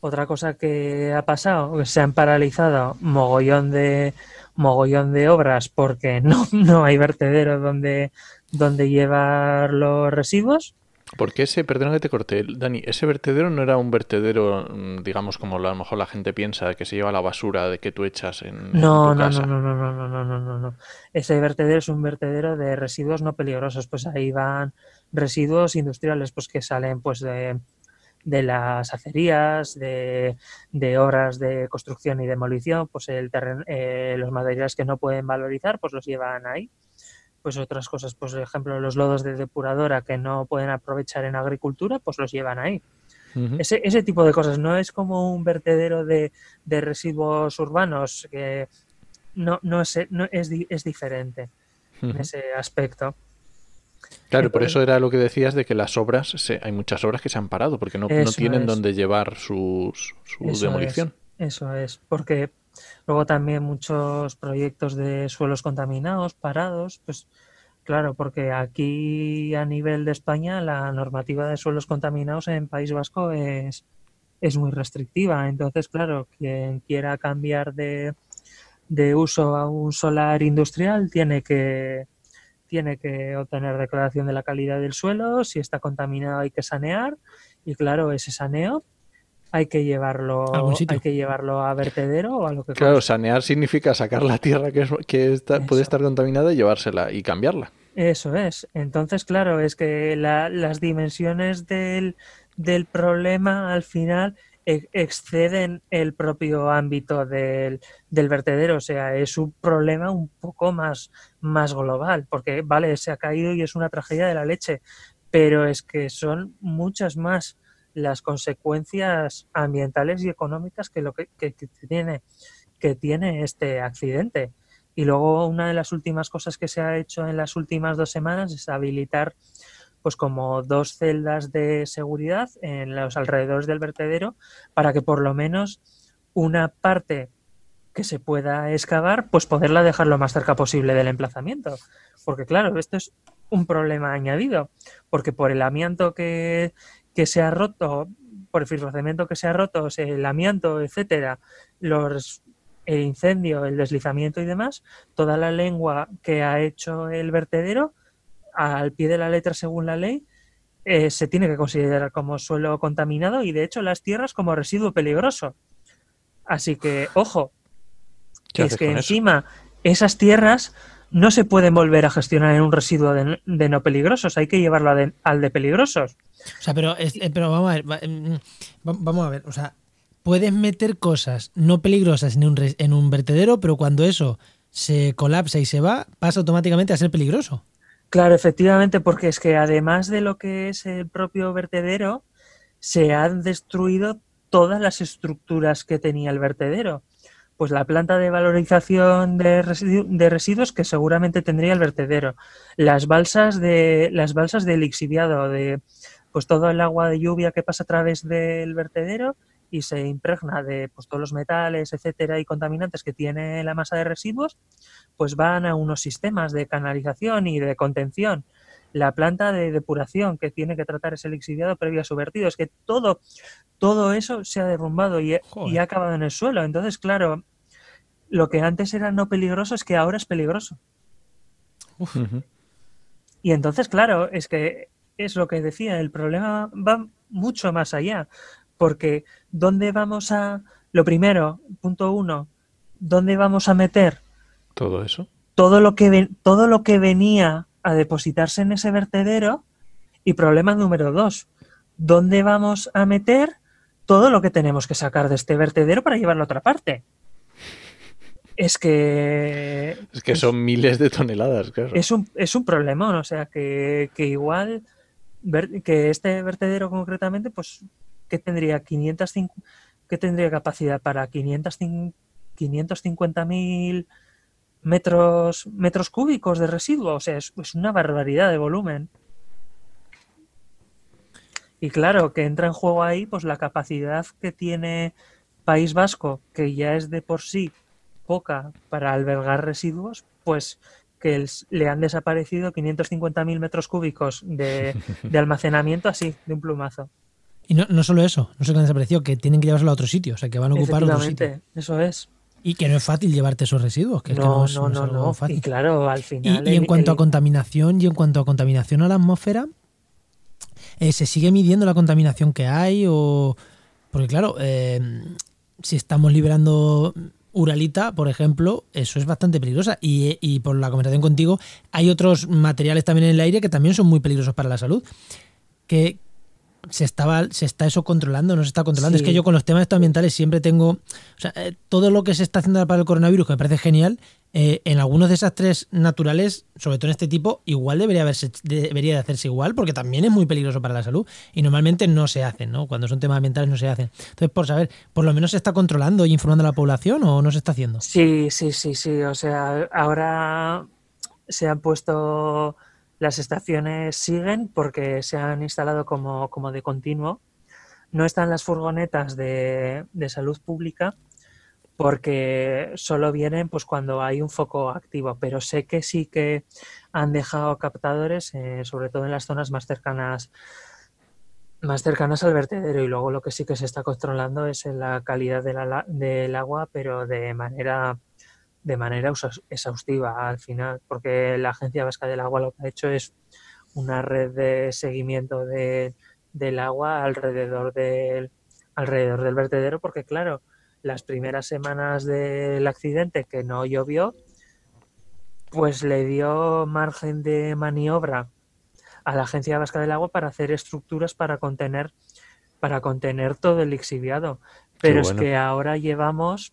Otra cosa que ha pasado, se han paralizado mogollón de mogollón de obras porque no, no hay vertedero donde, donde llevar los residuos. Porque ese, perdón que te corté, Dani, ese vertedero no era un vertedero, mm, digamos, como a lo mejor la gente piensa, que se lleva la basura de que tú echas en, no, tu no, casa. No, no, no, no, no, no, no, no. Ese vertedero es un vertedero de residuos no peligrosos. Pues ahí van residuos industriales, pues que salen, pues de, de las acerías, de, de, obras de construcción y demolición, pues el eh, los materiales que no pueden valorizar, pues los llevan ahí pues otras cosas, pues por ejemplo los lodos de depuradora que no pueden aprovechar en agricultura, pues los llevan ahí. ese, ese, tipo de cosas, no es como un vertedero de, de residuos urbanos que, no, no, es, no es, es diferente en ese aspecto. Claro, por eso era lo que decías de que las obras, se, hay muchas obras que se han parado porque no, no tienen donde llevar sus, su demolición. eso es, porque luego también muchos proyectos de suelos contaminados, parados, pues claro, porque aquí a nivel de España la normativa de suelos contaminados en País Vasco es, es muy restrictiva. Entonces, claro, quien quiera cambiar de, de uso a un solar industrial tiene que tiene que obtener declaración de la calidad del suelo, si está contaminado hay que sanear y claro, ese saneo hay que llevarlo hay que llevarlo a vertedero o a lo que Claro, sanear significa sacar la tierra que, que puede estar contaminada y llevársela y cambiarla. Eso es. Entonces, claro, es que las dimensiones del, del problema al final exceden el propio ámbito del, vertedero, o sea, es un problema un poco más, más global, porque vale, se ha caído y es una tragedia de la leche, pero es que son muchas más las consecuencias ambientales y económicas que lo que, tiene que tiene este accidente. Y luego una de las últimas cosas que se ha hecho en las últimas dos semanas es habilitar pues como dos celdas de seguridad en los alrededores del vertedero para que por lo menos una parte que se pueda excavar, pues poderla dejar lo más cerca posible del emplazamiento. Porque claro, esto es un problema añadido, porque por el amianto que, que se ha roto, por el filtramiento que se ha roto, el amianto, etcétera, los el incendio, el deslizamiento y demás, toda la lengua que ha hecho el vertedero al pie de la letra según la ley, eh, se tiene que considerar como suelo contaminado y de hecho las tierras como residuo peligroso. Así que, ojo, que es que encima esas tierras no se pueden volver a gestionar en un residuo de, no peligrosos, hay que llevarlo al de peligrosos. O sea, pero, eh, pero vamos a ver, mm, vamos a ver, o sea, puedes meter cosas no peligrosas en un, en un vertedero, pero cuando eso se colapsa y se va, pasa automáticamente a ser peligroso. Claro, efectivamente, porque es que además de lo que es el propio vertedero, se han destruido todas las estructuras que tenía el vertedero. Pues la planta de valorización de, residuos que seguramente tendría el vertedero, las balsas de las balsas de lixiviado, de pues todo el agua de lluvia que pasa a través del vertedero y se impregna de pues, todos los metales, etcétera, y contaminantes que tiene la masa de residuos, pues van a unos sistemas de canalización y de contención. La planta de depuración que tiene que tratar ese lixiviado previo a su vertido. Es que todo, todo eso se ha derrumbado y, ha acabado en el suelo. Entonces, claro, lo que antes era no peligroso es que ahora es peligroso. Y entonces, claro, es que es lo que decía, el problema va mucho más allá porque ¿dónde vamos a, lo primero, punto uno, ¿dónde vamos a meter todo eso? Todo lo que, todo lo que venía a depositarse en ese vertedero y problema número dos, ¿dónde vamos a meter todo lo que tenemos que sacar de este vertedero para llevarlo a otra parte? Es que... Es que son miles de toneladas, claro. Es un, es un problemón, o sea, que, que igual que este vertedero concretamente, pues que tendría 505, que tendría capacidad para 550.000 metros, metros cúbicos de residuos. O sea, es, una barbaridad de volumen. Y claro, que entra en juego ahí pues la capacidad que tiene País Vasco, que ya es de por sí poca para albergar residuos, pues que le han desaparecido 550.000 metros cúbicos de, de almacenamiento así, de un plumazo. Y no, no solo eso, no se han desaparecido, que tienen que llevárselo a otro sitio, o sea, que van a ocupar otro sitio. Eso es. Y que no es fácil llevarte esos residuos, que, no, es, no, no, no, Fácil. Y claro, al final. Y, en cuanto a contaminación, y en cuanto a contaminación a la atmósfera, eh, ¿se sigue midiendo la contaminación que hay? o Porque claro, eh, si estamos liberando uralita, por ejemplo, eso es bastante peligrosa. Y, y, por la conversación contigo, hay otros materiales también en el aire que también son muy peligrosos para la salud. ¿Qué, se estaba se está eso controlando, no se está controlando. Es que yo con los temas ambientales siempre tengo, o sea, eh, todo lo que se está haciendo para el coronavirus que me parece genial, eh, en algunos desastres naturales, sobre todo en este tipo, igual debería haberse debería de hacerse igual porque también es muy peligroso para la salud y normalmente no se hacen, ¿no? Cuando son temas ambientales no se hacen. Entonces, por saber, por lo menos se está controlando y informando a la población o no se está haciendo. Sí, sí, sí, sí. O sea, ahora se han puesto, las estaciones siguen porque se han instalado como, como de continuo. No están las furgonetas de, de salud pública porque solo vienen pues cuando hay un foco activo, pero sé que sí que han dejado captadores, eh, sobre todo en las zonas más cercanas más cercanas al vertedero y luego lo que sí que se está controlando es la calidad del agua, pero de manera de manera exhaustiva al final, porque la Agencia Vasca del Agua lo que ha hecho es una red de seguimiento de- del agua alrededor del alrededor del vertedero, porque claro, las primeras semanas del accidente que no llovió, pues le dio margen de maniobra a la Agencia Vasca del Agua para hacer estructuras para contener para contener todo el lixiviado. Pero bueno. es que ahora llevamos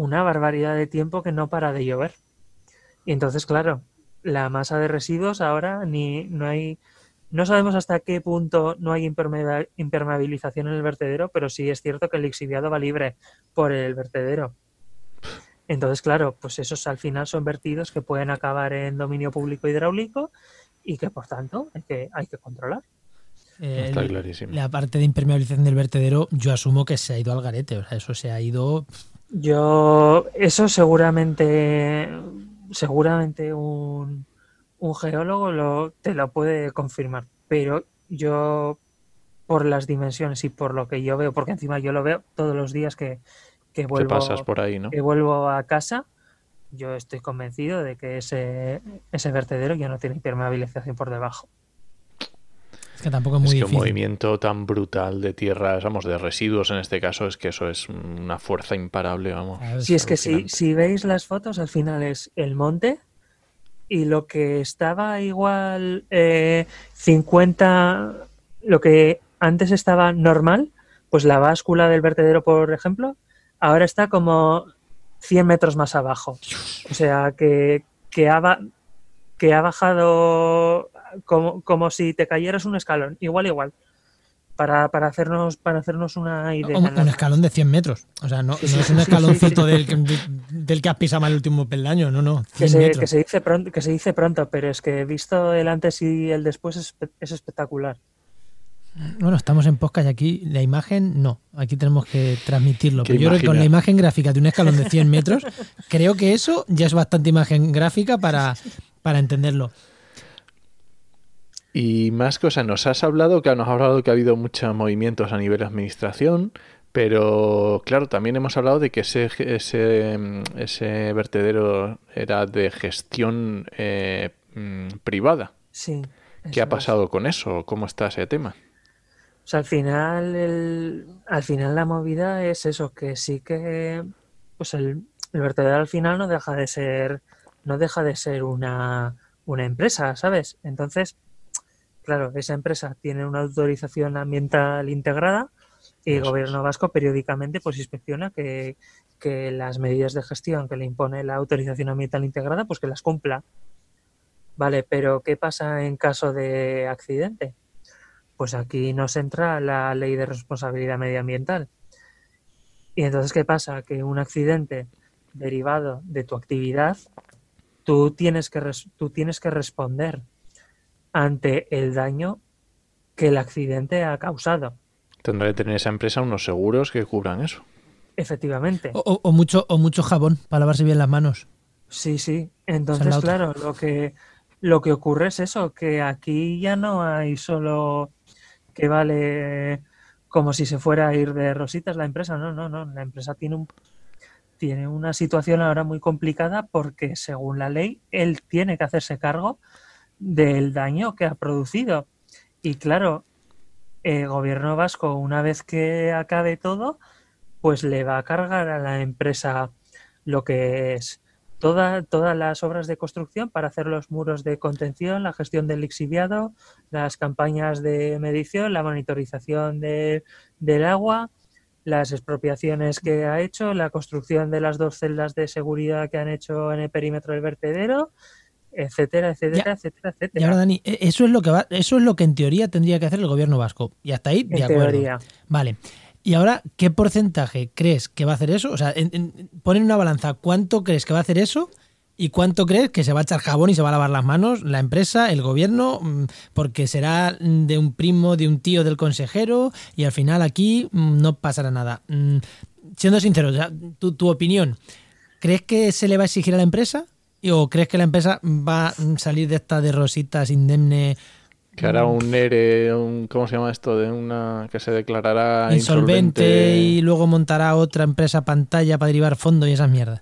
una barbaridad de tiempo que no para de llover. Y entonces, claro, la masa de residuos ahora ni no hay no sabemos hasta qué punto no hay impermea- impermeabilización en el vertedero, pero sí es cierto que el lixiviado va libre por el vertedero. Entonces, claro, pues esos al final son vertidos que pueden acabar en dominio público hidráulico y que por tanto hay que, hay que controlar. Eh, Está clarísimo. la parte de impermeabilización del vertedero, yo asumo que se ha ido al garete. O sea, eso se ha ido. Yo, eso seguramente, seguramente un, un geólogo lo, te lo puede confirmar, pero yo, por las dimensiones y por lo que yo veo, porque encima yo lo veo todos los días que, vuelvo, pasas por ahí, ¿no? que vuelvo a casa, yo estoy convencido de que ese, ese vertedero ya no tiene impermeabilización por debajo. Es que tampoco es muy es que un difícil. movimiento tan brutal de tierras, vamos, de residuos en este caso, es que eso es una fuerza imparable, vamos. Claro, Si es que si, veis las fotos, al final es el monte y lo que estaba igual eh, 50, lo que antes estaba normal, pues la báscula del vertedero, por ejemplo, ahora está como 100 metros más abajo. O sea, que, que, ha, ba- que ha bajado como, como si te cayeras un escalón, igual, igual. Para, para, hacernos, para hacernos una idea. Un, escalón de 100 metros. O sea, no, Sí, no sí, es un sí, sí, escaloncito sí. del, que- del que has pisado mal el último peldaño, no, no. 100 que se, metros. que se dice pronto, que se dice pronto, pero es que visto el antes y el después es, es espectacular. Bueno, estamos en podcast y aquí la imagen no. Aquí tenemos que transmitirlo. Pero yo creo que con la imagen gráfica de un escalón de 100 metros, creo que eso ya es bastante imagen gráfica para, para entenderlo. Y más cosas, nos has hablado, que nos has hablado que ha habido muchos movimientos a nivel de administración, pero claro, también hemos hablado de que ese, ese, mm, ese vertedero era de gestión eh, mm, privada. Sí. ¿Qué ha es. pasado con eso? ¿Cómo está ese tema? O sea, al final, el, al final la movida es eso, que sí que pues el, el vertedero al final no deja de ser, no deja de ser una, una empresa, ¿sabes? Entonces, claro, esa empresa tiene una autorización ambiental integrada y el gobierno vasco periódicamente pues inspecciona que, que las medidas de gestión que le impone la autorización ambiental integrada, pues que las cumpla. Vale, pero ¿qué pasa en caso de accidente? Pues aquí nos entra la ley de responsabilidad medioambiental. Y entonces, ¿qué pasa? Que un accidente derivado de tu actividad, tú tienes que, tú tienes que responder ante el daño que el accidente ha causado. Tendrá que tener esa empresa unos seguros que cubran eso. Efectivamente. O, o- o mucho, o mucho jabón para lavarse bien las manos. Sí, sí. Entonces, claro, lo que, lo que ocurre es eso, que aquí ya no hay solo que vale como si se fuera a ir de rositas la empresa. No, no, no. La empresa tiene un tiene una situación ahora muy complicada porque según la ley él tiene que hacerse cargo del daño que ha producido. Y claro, el gobierno vasco, una vez que acabe todo, pues le va a cargar a la empresa lo que es toda, todas las obras de construcción para hacer los muros de contención, la gestión del lixiviado, las campañas de medición, la monitorización del agua, las expropiaciones que ha hecho, la construcción de las dos celdas de seguridad que han hecho en el perímetro del vertedero, etcétera, etcétera, etcétera, etcétera. Y ahora, Dani, e-, eso es lo que va, eso es lo que en teoría tendría que hacer el gobierno vasco. Y hasta ahí, de En acuerdo. teoría. Vale. Y ahora, ¿qué porcentaje crees que va a hacer eso? O sea, en, en- pon en una balanza cuánto crees que va a hacer eso y cuánto crees que se va a echar jabón y se va a lavar las manos la empresa, el gobierno, mm, porque será mm, de un primo, de un tío del consejero y al final aquí mm, no pasará nada. Siendo sincero, tu, tu opinión, ¿crees que se le va a exigir a la empresa? ¿O crees que la empresa va a salir de esta de rositas indemne Que hará un ERE, un, ¿cómo se llama esto? De una que se declarará insolvente, insolvente. y luego montará otra empresa pantalla para derivar fondo y esas mierdas.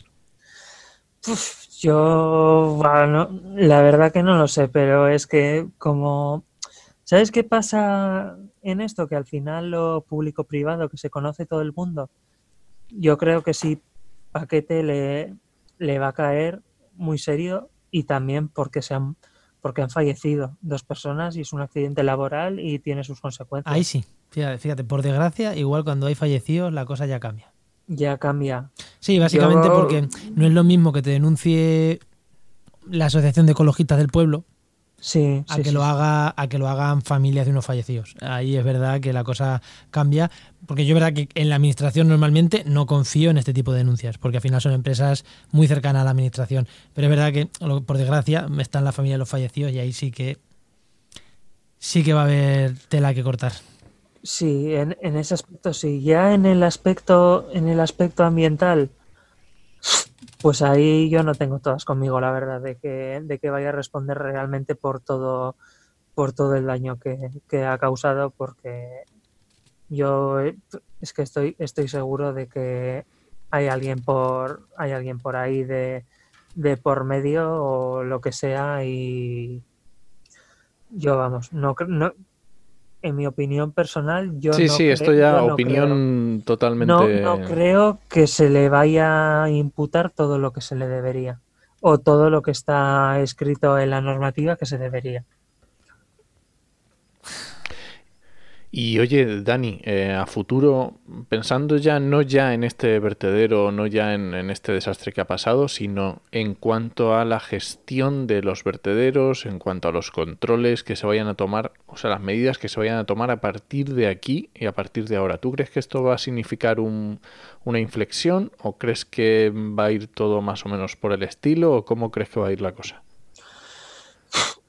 Uf, yo, bueno, la verdad que no lo sé, pero es que como, ¿sabes qué pasa en esto? Que al final lo público-privado, que se conoce todo el mundo, yo creo que sí, paquete le, le va a caer muy serio y también porque se han, porque han fallecido dos personas y es un accidente laboral y tiene sus consecuencias. Ahí sí, fíjate, fíjate, por desgracia, igual cuando hay fallecidos la cosa ya cambia. Ya cambia. Sí, básicamente Yo- porque no es lo mismo que te denuncie la Asociación de Ecologistas del Pueblo Sí, a sí, que sí, lo haga a que lo hagan familias de unos fallecidos. Ahí es verdad que la cosa cambia, porque yo verdad que en la administración normalmente no confío en este tipo de denuncias, porque al final son empresas muy cercanas a la administración. Pero es verdad que por desgracia está en la familia de los fallecidos y ahí sí que sí que va a haber tela que cortar. Sí, en, en ese aspecto sí. Ya en el aspecto, en el aspecto ambiental, pues ahí yo no tengo todas conmigo, la verdad, de que, de que vaya a responder realmente por todo, por todo el daño que, que ha causado, porque yo eh, es que estoy, estoy seguro de que hay alguien por, hay alguien por ahí de, de por medio o lo que sea y yo vamos, no, no en mi opinión personal, yo Sí, no sí, esto ya no opinión totalmente. no, no creo que se le vaya a imputar todo lo que se le debería o todo lo que está escrito en la normativa que se debería. Y oye, Dani, eh, a futuro, pensando ya no ya en este vertedero, no ya en, este desastre que ha pasado, sino en cuanto a la gestión de los vertederos, en cuanto a los controles que se vayan a tomar, o sea, las medidas que se vayan a tomar a partir de aquí y a partir de ahora. ¿Tú crees que esto va a significar un- una inflexión o crees que va a ir todo más o menos por el estilo o cómo crees que va a ir la cosa?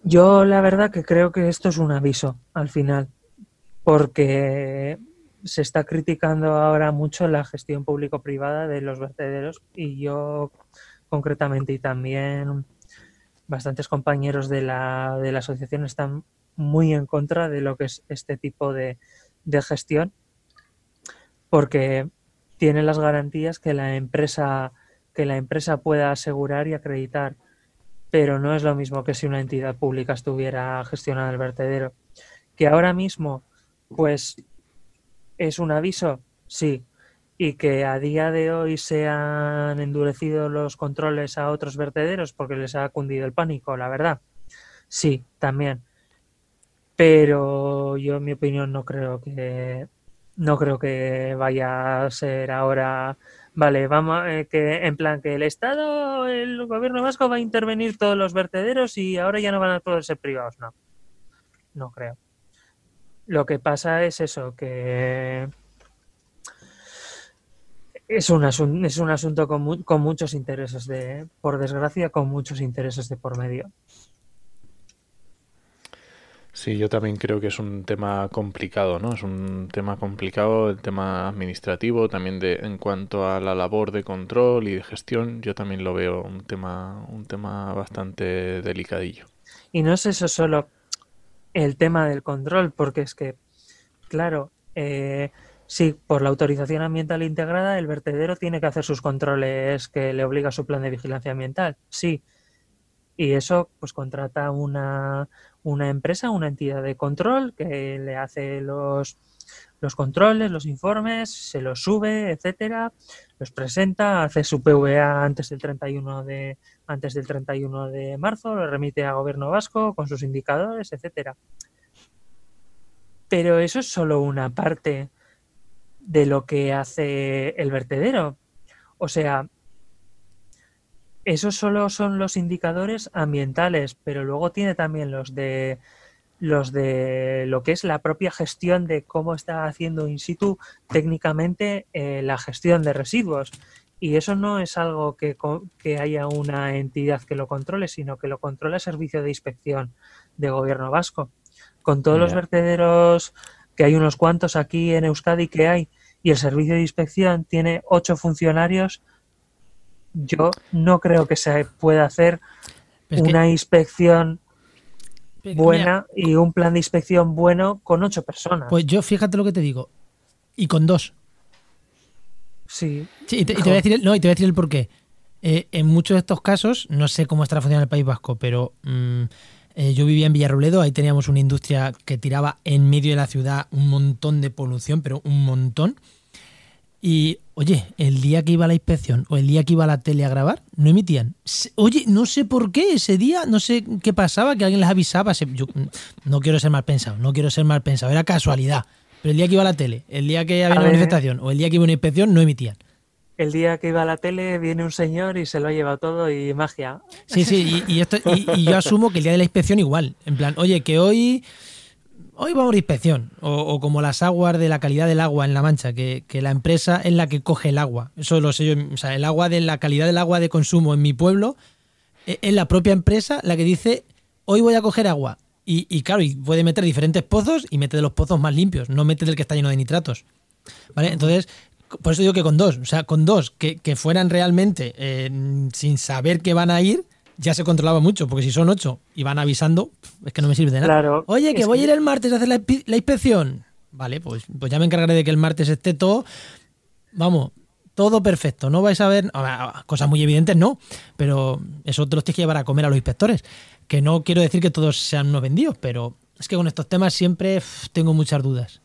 Yo la verdad que creo que esto es un aviso al final, porque se está criticando ahora mucho la gestión público-privada de los vertederos y yo concretamente y también bastantes compañeros de la, de la asociación están muy en contra de lo que es este tipo de, de gestión porque tiene las garantías que la empresa que la empresa pueda asegurar y acreditar pero no es lo mismo que si una entidad pública estuviera gestionando el vertedero. Que ahora mismo, pues, es un aviso, sí, y que a día de hoy se han endurecido los controles a otros vertederos porque les ha cundido el pánico, la verdad. Sí, también. Pero yo, en mi opinión, no creo que no creo que vaya a ser ahora Vale, vamos, eh, que en plan que el Estado, el gobierno vasco va a intervenir todos los vertederos y ahora ya no van a poder ser privados, no. No creo. Lo que pasa es eso, que es un, asun- es un asunto con, mu- con muchos intereses de, por desgracia, con muchos intereses de por medio. Sí, yo también creo que es un tema complicado, ¿no? Es un tema complicado, el tema administrativo, también de en cuanto a la labor de control y de gestión, yo también lo veo un tema, un tema bastante delicadillo. Y no es eso solo el tema del control, porque es que, claro, eh, sí, por la autorización ambiental integrada, el vertedero tiene que hacer sus controles que le obliga su plan de vigilancia ambiental, sí. Y eso, pues contrata una, una empresa, una entidad de control que le hace los, los controles, los informes, se los sube, etcétera, los presenta, hace su PVA antes del 31 de antes del 31 de marzo, lo remite a gobierno vasco con sus indicadores, etcétera. Pero eso es solo una parte de lo que hace el vertedero. O sea, esos solo son los indicadores ambientales, pero luego tiene también los de los de lo que es la propia gestión de cómo está haciendo in situ técnicamente eh, la gestión de residuos. Y eso no es algo que, que, haya una entidad que lo controle, sino que lo controla el Servicio de Inspección de Gobierno Vasco. Con todos los vertederos, que hay unos cuantos aquí en Euskadi que hay, y el Servicio de Inspección tiene ocho funcionarios, yo no creo que se pueda hacer una inspección buena y un plan de inspección bueno con ocho personas. Pues yo fíjate lo que te digo. Y con dos. Sí. y, te, voy a decir, no, y te voy a decir el por qué. Eh, en muchos de estos casos, no sé cómo estará funcionando el País Vasco, pero mm, eh, yo vivía en Villarroledo, ahí teníamos una industria que tiraba en medio de la ciudad un montón de polución, pero un montón. Y, oye, el día que iba a la inspección o el día que iba a la tele a grabar, no emitían. Oye, no sé por qué ese día, no sé qué pasaba, que alguien les avisaba. Yo no quiero ser mal pensado, no quiero ser mal pensado, era casualidad. Pero el día que iba a la tele, el día que había una manifestación o el día que iba a una inspección, no emitían. El día que iba a la tele viene un señor y se lo ha llevado todo y magia. Sí, sí, y, esto, y yo asumo que el día de la inspección igual. En plan, oye, que hoy hoy vamos a inspección, o, como las aguas de la calidad del agua en La Mancha, que, la empresa es la que coge el agua. Eso lo sé yo, o sea, el agua de la calidad del agua de consumo en mi pueblo e, es, la propia empresa la que dice, hoy voy a coger agua. Y, claro, y puede meter diferentes pozos y mete de los pozos más limpios, no mete del que está lleno de nitratos. ¿Vale? Entonces, por eso digo que con dos, o sea, con dos que, fueran realmente eh, sin saber que van a ir, ya se controlaba mucho, porque si son ocho y van avisando, es que no me sirve de nada. Oye, que voy a ir el martes a hacer la, inspección. Vale, pues, pues ya me encargaré de que el martes esté todo, vamos, todo perfecto. No vais a ver cosas muy evidentes, no, pero eso te los tienes que llevar a comer a los inspectores. Que no quiero decir que todos sean no vendidos, pero es que con estos temas siempre tengo muchas dudas.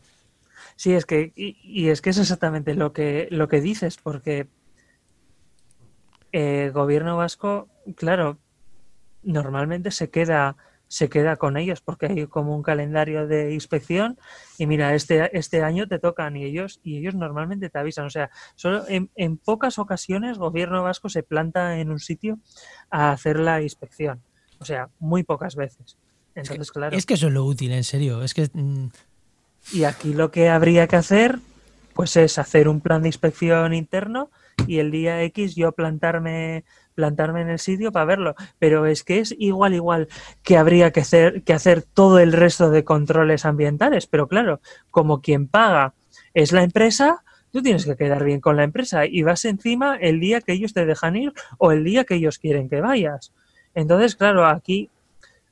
Sí, es que, y, es que es exactamente lo que, lo que dices, porque el gobierno vasco, claro, normalmente se queda se queda con ellos porque hay como un calendario de inspección y mira, este, este año te tocan y ellos, y ellos normalmente te avisan. O sea, solo en, en pocas ocasiones gobierno vasco se planta en un sitio a hacer la inspección. O sea, muy pocas veces. Entonces, es que, claro. Es que eso es lo útil, en serio. Es que. Mm, y aquí lo que habría que hacer, pues es hacer un plan de inspección interno y el día X yo plantarme plantarme en el sitio para verlo, pero es que es igual igual que habría que hacer que hacer todo el resto de controles ambientales, pero claro, como quien paga es la empresa, tú tienes que quedar bien con la empresa y vas encima el día que ellos te dejan ir o el día que ellos quieren que vayas. Entonces, claro, aquí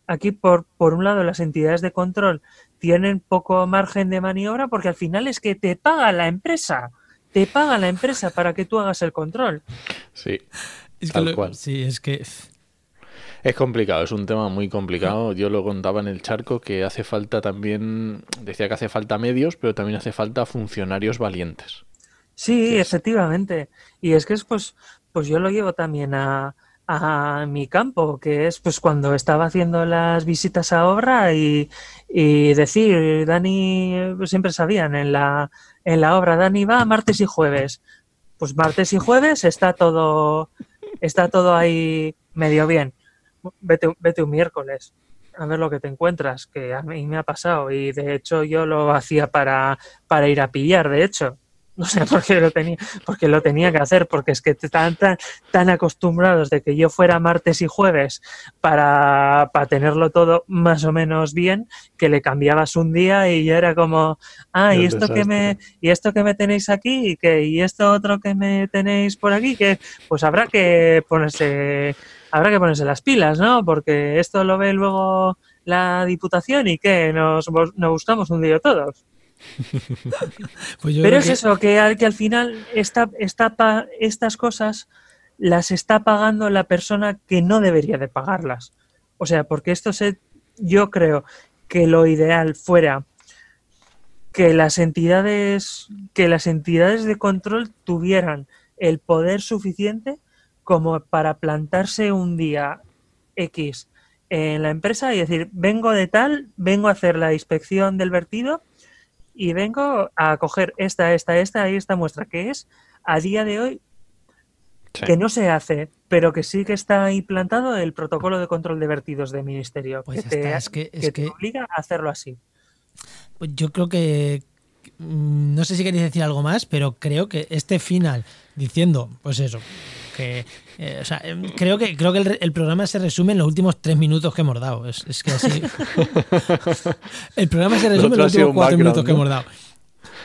aquí por por un lado las entidades de control tienen poco margen de maniobra porque al final es que te paga la empresa te paga la empresa para que tú hagas el control. Sí, tal cual. Sí, es que... Es complicado, es un tema muy complicado. Yo lo contaba en el charco que hace falta también, decía que hace falta medios, pero también hace falta funcionarios valientes. Sí, efectivamente. Y es que es pues, pues yo lo llevo también a, a mi campo, que es pues cuando estaba haciendo las visitas a obra y, y decir, Dani, pues, siempre sabían en la, en la obra, Dani va martes y jueves. Pues martes y jueves está todo, está todo ahí medio bien. Vete, vete un miércoles a ver lo que te encuentras, que a mí me ha pasado y de hecho yo lo hacía para, para ir a pillar, de hecho. No sé por qué lo tenía, porque lo tenía que hacer, porque es que están tan, tan acostumbrados de que yo fuera martes y jueves para, para tenerlo todo más o menos bien, que le cambiabas un día y ya era como, ah, y esto que me, y esto que me tenéis aquí, y que, y esto otro que me tenéis por aquí, que pues habrá que ponerse, habrá que ponerse las pilas, ¿no? Porque esto lo ve luego la diputación y que nos, nos buscamos un día todos. Pues Pero es eso, que al, que al final esta, estas cosas las está pagando la persona que no debería de pagarlas. O sea, porque esto se, yo creo que lo ideal fuera que las entidades que las entidades de control tuvieran el poder suficiente como para plantarse un día X en la empresa y decir, vengo de tal, vengo a hacer la inspección del vertido y vengo a coger esta, esta, esta y esta muestra, que es a día de hoy Sí. que no se hace, pero que sí que está implantado el protocolo de control de vertidos del ministerio, Pues que, te, es que- es que te obliga a hacerlo así. Pues yo creo que. Mm, No sé si queréis decir algo más, pero creo que este final diciendo, pues eso, que. eh, o sea, em, creo que, creo que el, el programa se resume en los últimos tres minutos que hemos dado. Es, es que así. el programa se resume en los últimos cuatro minutos que hemos dado.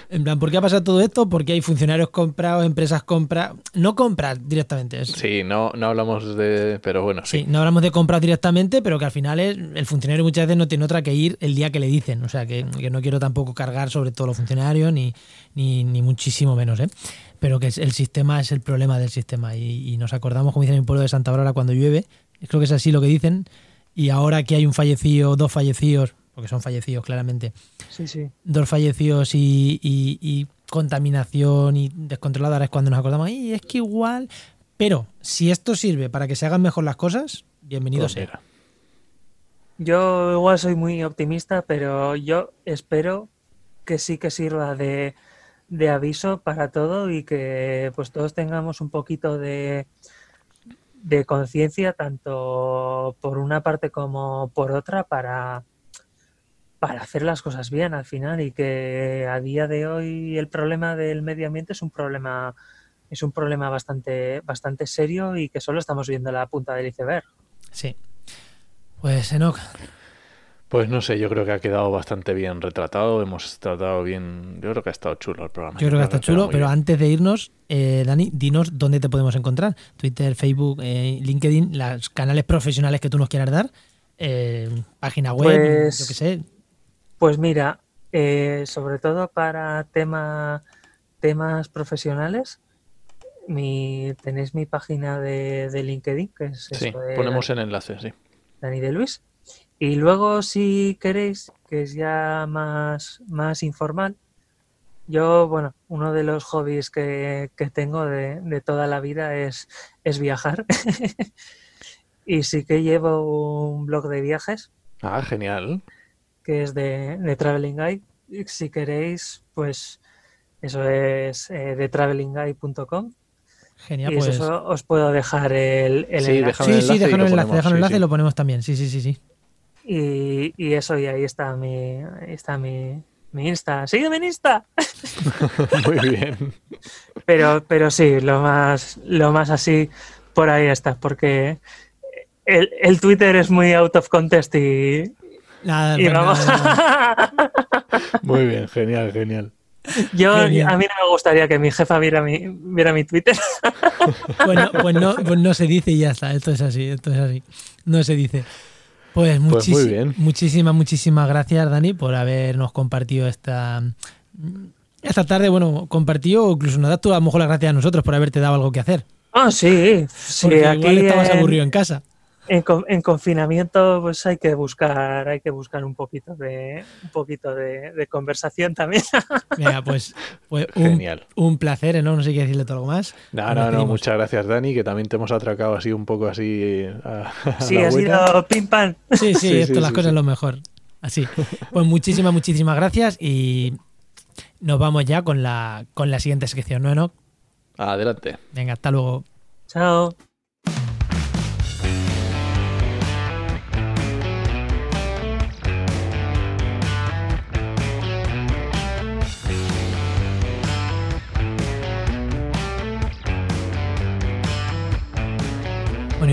En plan, ¿por qué ha pasado todo esto? Porque hay funcionarios comprados, empresas compradas. No compras directamente. Es, Sí, no, no hablamos de. Pero bueno, sí. Sí, no hablamos de compras directamente, pero que al final es, el funcionario muchas veces no tiene otra que ir el día que le dicen. O sea, que, que no quiero tampoco cargar sobre todos los funcionarios, ni, ni, ni muchísimo menos, ¿eh? Pero que es- el sistema es el problema del sistema. Y, y nos acordamos, como dicen en mi pueblo de Santa Bárbara, cuando llueve. Creo que es así lo que dicen. Y ahora que hay un fallecido, dos fallecidos, porque son fallecidos claramente, Sí, sí. dos fallecidos y, y- y contaminación y descontrolada, ahora es cuando nos acordamos, y es que igual. Pero si esto sirve para que se hagan mejor las cosas, bienvenido Pues sea. Yo igual soy muy optimista, pero yo espero que sí que sirva de, de aviso para todo y que pues todos tengamos un poquito de, de conciencia, tanto por una parte como por otra, para, para hacer las cosas bien al final y que a día de hoy el problema del medio ambiente es un problema es un problema bastante bastante serio y que solo estamos viendo la punta del iceberg. Sí. Pues Enoch, Pues no sé, yo creo que ha quedado bastante bien retratado. Hemos tratado bien. Yo creo que ha estado chulo el programa. yo creo que está ha quedado chulo, pero bien. antes de irnos, eh, Dani, dinos dónde te podemos encontrar. Twitter, Facebook, eh, LinkedIn, los canales profesionales que tú nos quieras dar, eh, página web, Pues- yo qué sé. Pues mira, eh, sobre todo para tema, temas profesionales, mi, tenéis mi página de, de LinkedIn, que es Sí, eso de ponemos el enlace, sí. Dani de Luis. Y luego, si queréis, que es ya más, más informal, yo, bueno, uno de los hobbies que, que tengo de, de toda la vida es, es viajar. y sí que llevo un blog de viajes Ah, genial. Que es de, de Traveling Guide. Y Si queréis, pues eso es eh, de travelingguide.com Genial, y pues. eso os puedo dejar el, el Sí, enlace. Sí, el sí, déjanos el enlace, déjanos el enlace y lo ponemos también. Sí, sí, sí, sí. Y, y eso, y ahí está mi, ahí está mi, mi Insta. ¡Sígueme en Insta! Muy bien. Pero, pero sí, lo más, lo más así por ahí está, porque el, el Twitter es muy out of context y, Nada, y vamos. nada, nada. Muy bien, genial, genial. Yo, Genial. a mí no me gustaría que mi jefa viera mi, viera mi Twitter. Pues no, pues, no, pues no se dice y ya está. Esto es así, esto es así. No se dice. Pues, Pues muchis- muy bien. muchísimas, muchísimas gracias, Dani, por habernos compartido esta, esta tarde. Bueno, compartido, incluso nos das tú a lo mejor las gracias a nosotros por haberte dado algo que hacer. Ah, sí, sí, Porque aquí igual estabas en- aburrido en casa. En, con- en confinamiento pues hay que buscar hay que buscar un poquito de un poquito de, de conversación también Venga, pues, pues un, Genial. un placer, ¿no? No sé quieres decirle todo algo más. No, no, no, muchas gracias, Dani, que también te hemos atracado así un poco así a, a sí la ha sido pim pam Sí, sí, Sí, esto sí, las sí, cosas sí. es lo mejor. Así. Pues muchísimas, muchísimas gracias y nos vamos ya con la, con la siguiente sección, ¿no, Enoch? Adelante. Venga, hasta luego. chao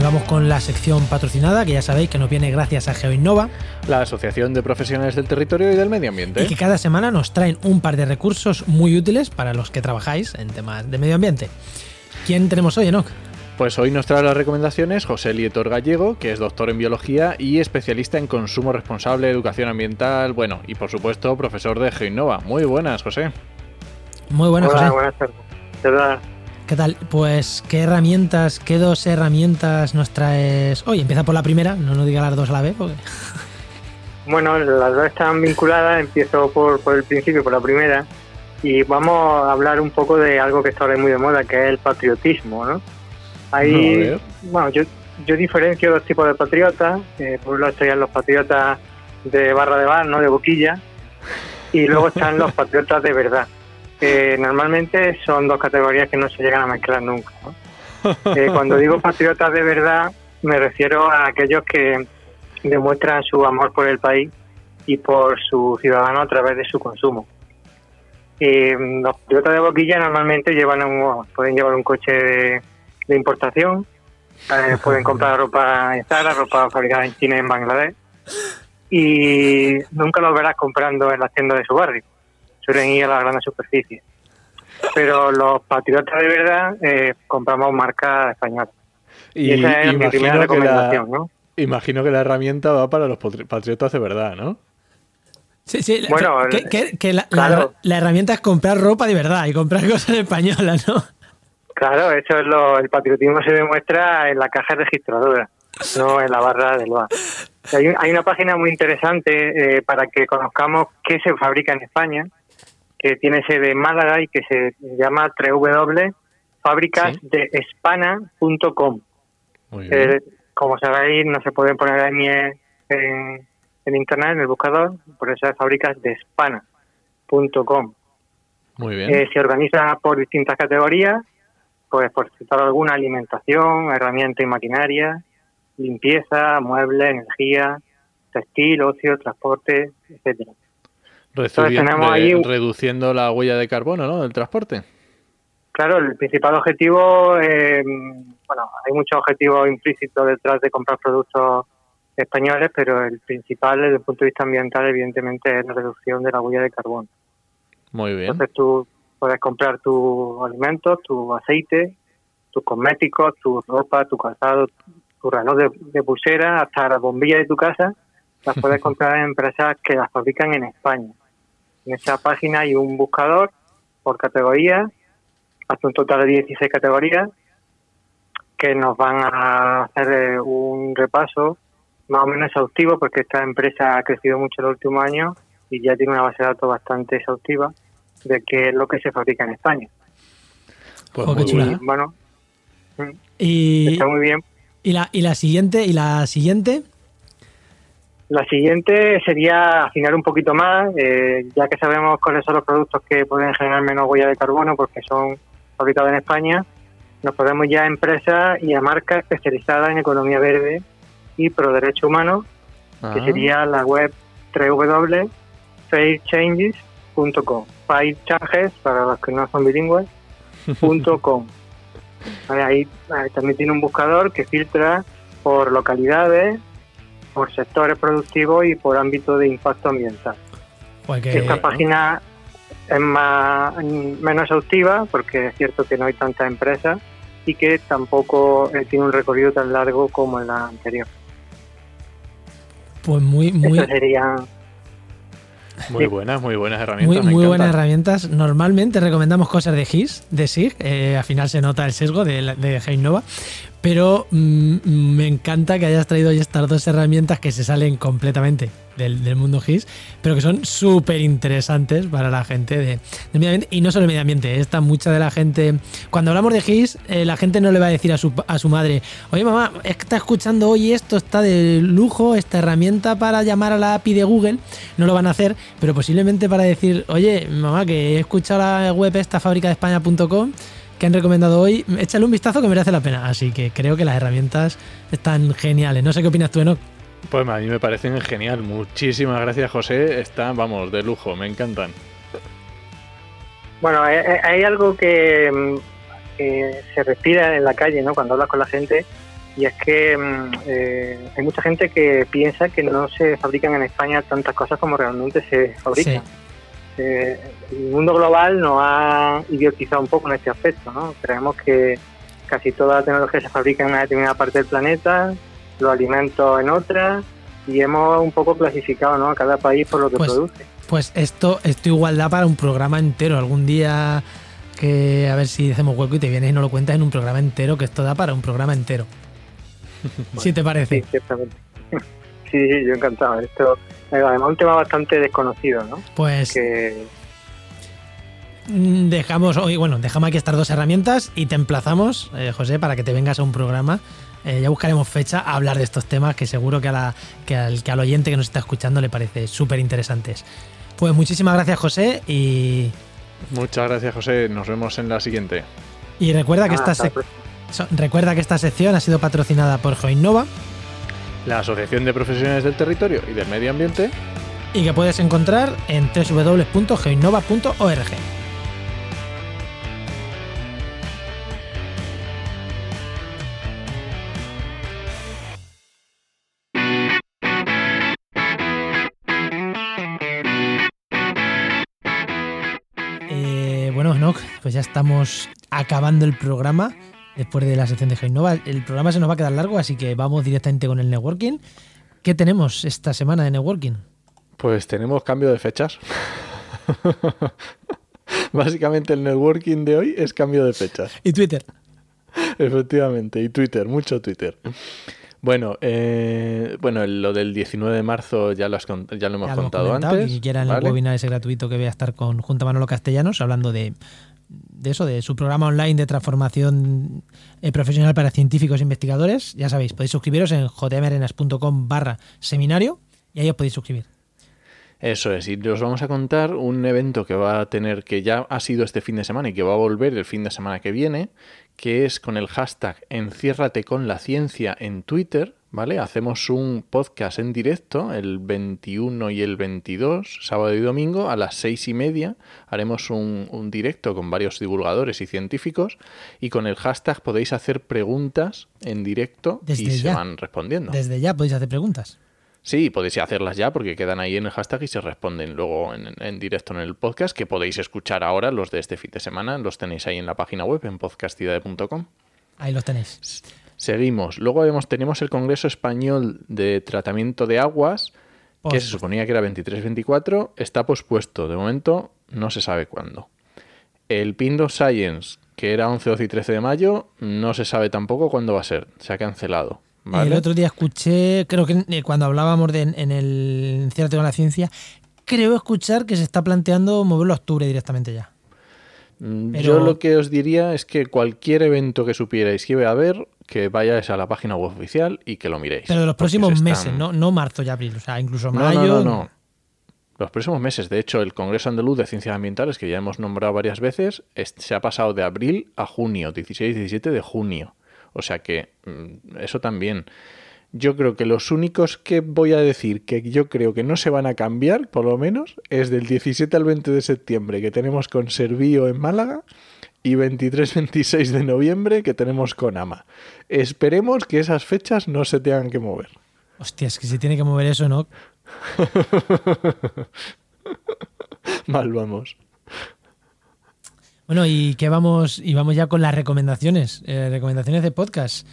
vamos con la sección patrocinada, que ya sabéis que nos viene gracias a GeoInnova La Asociación de Profesionales del Territorio y del Medio Ambiente. y que cada semana nos traen un par de recursos muy útiles para los que trabajáis en temas de medio ambiente. ¿Quién tenemos hoy, Enoch? Pues hoy nos trae las recomendaciones José Lietor Gallego, que es doctor en biología y especialista en consumo responsable, educación ambiental, bueno, y por supuesto profesor de GeoInnova. Muy buenas, José. Muy buenas, Hola, José. buenas tardes. ¿Qué tal? Pues, ¿qué herramientas, qué dos herramientas nos traes hoy? Empieza por la primera, no nos diga las dos a la vez, porque... Bueno, las dos están vinculadas, empiezo por, por el principio, por la primera, y vamos a hablar un poco de algo que está ahora muy de moda, que es el patriotismo, ¿no? Ahí, bueno, yo, yo diferencio dos tipos de patriotas, eh, por un lado estarían los patriotas de barra de bar, ¿no? De boquilla, y luego están los patriotas de verdad, que normalmente son dos categorías que no se llegan a mezclar nunca, ¿no? Eh, cuando digo patriotas de verdad, me refiero a aquellos que demuestran su amor por el país y por su ciudadano a través de su consumo. Eh, los patriotas de boquilla normalmente llevan un, pueden llevar un coche de, de importación, eh, pueden comprar ropa en Zara, ropa fabricada en China y en Bangladesh, y nunca los verás comprando en las tiendas de su barrio. Suelen ir a las grandes superficies. Pero los patriotas de verdad eh, compramos marca española. Y, esa es mi primera recomendación, la, ¿no? Imagino que la herramienta va para los patriotas de verdad, ¿no? Sí, sí. Bueno, que, que, que la, claro. la, la, herramienta es comprar ropa de verdad y comprar cosas españolas, ¿no? Claro, eso es lo, el patriotismo se demuestra en la caja registradora, no en la barra del bar. Hay, hay una página muy interesante eh, para que conozcamos qué se fabrica en España, que tiene sede en Málaga y que se llama www.fabricasdeespana.com. Eh, como sabéis, no se pueden poner ahí en, en, internet, en el buscador, por eso es fabricasdeespana.com. Muy bien. Eh, se organiza por distintas categorías, pues por citar alguna, alimentación, herramienta y maquinaria, limpieza, muebles, energía, textil, ocio, transporte, etcétera. Tenemos ahí... Reduciendo la huella de carbono, ¿no? Del transporte. Claro, el principal objetivo, eh, bueno, hay muchos objetivos implícitos detrás de comprar productos españoles, pero el principal desde el punto de vista ambiental, evidentemente, es la reducción de la huella de carbono. Muy bien. Entonces tú puedes comprar tus alimentos, tu aceite, tus cosméticos, tu ropa, tu calzado, tu reloj de, de pulsera, hasta las bombillas de tu casa, las puedes comprar en empresas que las fabrican en España. En esa página hay un buscador por categoría, hasta un total de 16 categorías, que nos van a hacer eh, un repaso más o menos exhaustivo, porque esta empresa ha crecido mucho en los últimos años y ya tiene una base de datos bastante exhaustiva de qué es lo que se fabrica en España. Pues oh, qué chula. bueno, y, está muy bien. ¿Y la, ¿Y la siguiente? ¿Y la siguiente? La siguiente sería afinar un poquito más, eh, ya que sabemos cuáles son los productos que pueden generar menos huella de carbono porque son fabricados en España, nos podemos ya a empresas y a marcas especializadas en economía verde y pro derecho humano, que sería la web www.fairchanges.com. Fairchanges, para los que no son bilingües, .com. Vale, ahí, ahí también tiene un buscador que filtra por localidades, por sectores productivos y por ámbito de impacto ambiental. Porque, Esta página es más menos exhaustiva porque es cierto que no hay tantas empresas y que tampoco eh, tiene un recorrido tan largo como en la anterior. Pues muy, muy. Serían muy buenas, muy buenas herramientas. Muy, muy buenas herramientas. Normalmente recomendamos cosas de GIS, de SIG. Eh, al final se nota el sesgo de, de Nova. Pero mmm, me encanta que hayas traído hoy estas dos herramientas que se salen completamente del, mundo GIS, pero que son súper interesantes para la gente de, medio ambiente. Y no solo el medio ambiente, está mucha de la gente. Cuando hablamos de GIS, eh, la gente no le va a decir a su, a su madre: Oye, mamá, está escuchando hoy esto, está de lujo, esta herramienta para llamar a la API de Google. No lo van a hacer, pero posiblemente para decir: Oye, mamá, que he escuchado la web esta fábrica de España.com que han recomendado hoy, échale un vistazo que merece la pena. Así que creo que las herramientas están geniales. No sé qué opinas tú, Enoch. Pues a mí me parecen genial. Muchísimas gracias, José. Están, vamos, de lujo, me encantan. Bueno, hay, hay algo que, mm, que, se respira en la calle, ¿no? Cuando hablas con la gente, y es que mm, eh, hay mucha gente que piensa que no se fabrican en España tantas cosas como realmente se fabrican. Sí. Eh, el mundo global nos ha idiotizado un poco en este aspecto, ¿no? Creemos que casi toda la tecnología se fabrica en una determinada parte del planeta, los alimentos en otra, y hemos un poco clasificado ¿no? a cada país por lo que pues, produce. Pues esto, esto igual da para un programa entero. Algún día que a ver si hacemos hueco y te vienes y nos lo cuentas en un programa entero, que esto da para un programa entero. si te parece. Sí, ciertamente. Sí, yo encantado. Esto además un tema bastante desconocido, ¿no? Pues Que mm, dejamos hoy, bueno, dejamos aquí estas dos herramientas y te emplazamos, eh, José, para que te vengas a un programa. Eh, ya buscaremos fecha a hablar de estos temas que seguro que, a la, que, al, que al oyente que nos está escuchando le parece súper interesantes. Pues muchísimas gracias, José, y, Muchas gracias, José. Nos vemos en la siguiente. y recuerda, que Ah, esta sec- recuerda que esta sección ha sido patrocinada por GeoInnova La Asociación de Profesionales del Territorio y del Medio Ambiente. y que puedes encontrar en www.geoinnova.org. Eh, bueno, Enoch, pues ya estamos acabando el programa después de la sección de GeoInnova. El programa se nos va a quedar largo, así que vamos directamente con el networking. ¿Qué tenemos esta semana de networking? Pues tenemos cambio de fechas. Básicamente el networking de hoy es cambio de fechas. Y Twitter. Efectivamente, y Twitter, mucho Twitter. Bueno, eh, bueno, lo del 19 de marzo ya lo, has ya lo hemos Ya contado antes. Quien quiera en el ¿vale? webinar ese gratuito que voy a estar con Junta Manolo Castellanos hablando de, de eso, de su programa online de transformación eh, profesional para científicos e investigadores. Ya sabéis, podéis suscribiros en jmarenas.com barra seminario y ahí os podéis suscribir. Eso es, y os vamos a contar un evento que va a tener, que ya ha sido este fin de semana y que va a volver el fin de semana que viene, que es con el hashtag Enciérrate con la ciencia en Twitter, ¿vale? Hacemos un podcast en directo el 21 y el 22, sábado y domingo, a las seis y media. Haremos un, un directo con varios divulgadores y científicos y con el hashtag podéis hacer preguntas en directo Desde y se van respondiendo. Desde ya podéis hacer preguntas. Sí, podéis hacerlas ya porque quedan ahí en el hashtag y se responden luego en, en directo en el podcast que podéis escuchar ahora los de este fin de semana. Los tenéis ahí en la página web en podcastidade.com. Ahí los tenéis. Seguimos. Luego vemos, tenemos el Congreso Español de Tratamiento de Aguas, que se Pues- suponía que era 23-24. Está pospuesto. De momento no se sabe cuándo. El Pindo Science, que era 11, 12 y 13 de mayo, no se sabe tampoco cuándo va a ser. Se ha cancelado. ¿vale? El otro día escuché, creo que eh, cuando hablábamos de, en el Enciérrate con la ciencia, creo escuchar que se está planteando moverlo a octubre directamente ya. Mm, Pero- Yo lo que os diría es que cualquier evento que supierais que iba a haber, que vayáis a la página web oficial y que lo miréis. Pero de los próximos están- meses, no, no marzo y abril, o sea, incluso No, mayo. no, no, no. Los próximos meses, de hecho, el Congreso Andaluz de Ciencias Ambientales, que ya hemos nombrado varias veces, es- se ha pasado de abril a junio, 16-17 de junio. O sea que mm, eso también. Yo creo que los únicos que voy a decir que yo creo que no se van a cambiar, por lo menos, es del 17 al 20 de septiembre, que tenemos con Servío en Málaga, y 23-26 de noviembre, que tenemos con Ama. Esperemos que esas fechas no se tengan que mover. Hostia, es que se tiene que mover eso, ¿no? Mal vamos. Bueno, y que vamos, y vamos ya con las recomendaciones, eh, recomendaciones de podcast.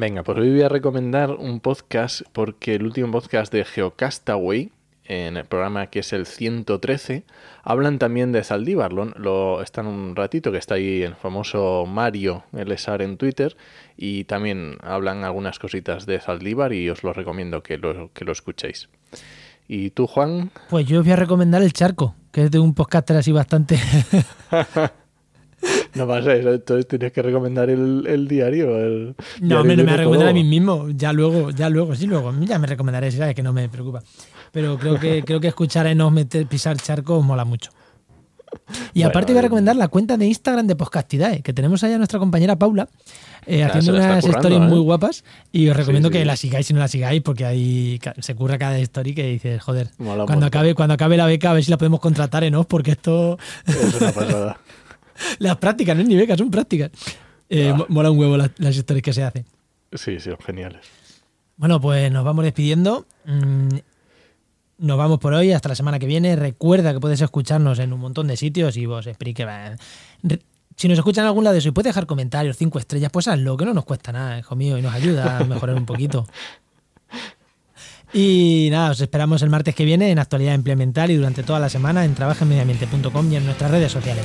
Venga, pues hoy voy a recomendar un podcast porque el último podcast de Geocastaway, en el programa que es el 113, hablan también de Zaldívar. Lo, lo- están un ratito que está ahí el famoso Mario Lesar en Twitter y también hablan algunas cositas de Zaldívar y os lo recomiendo que lo, que lo escuchéis. ¿Y tú, Juan? Pues yo os voy a recomendar El Charco, que es de un podcaster así bastante. No pasa eso, entonces tienes que recomendar el, el diario. El No, hombre, no me voy a mí mismo. Ya luego, ya luego, sí, luego. Ya me recomendaré, ¿sabes? Que no me preocupa. Pero creo que, creo que escuchar a Enos meter, pisar charcos mola mucho. Y Bueno, aparte voy a eh, recomendar la cuenta de Instagram de Podcastidae, que tenemos allá a nuestra compañera Paula, eh, Ah, haciendo unas stories ¿eh? muy guapas. Y os recomiendo Sí, que la sigáis si no la sigáis, porque ahí se curra cada story que dices, joder, Mola cuando acabe, cuando acabe la beca, a ver si la podemos contratar, Enos, porque esto. Es una pasada. Las prácticas, no es ni becas, son prácticas. Eh, Ah. mo- Mola un huevo las, las stories que se hacen. Sí, sí, geniales. Bueno, pues nos vamos despidiendo. Mm, Nos vamos por hoy, hasta la semana que viene. Recuerda que puedes escucharnos en un montón de sitios y vos explique. Re- Si nos escuchan en algún lado de eso y puedes dejar comentarios, cinco estrellas, pues hazlo, que no nos cuesta nada, hijo mío, y nos ayuda a mejorar un poquito. Y nada, os esperamos el martes que viene en Actualidad Implemental y durante toda la semana en trabajenmediambiente.com y en nuestras redes sociales.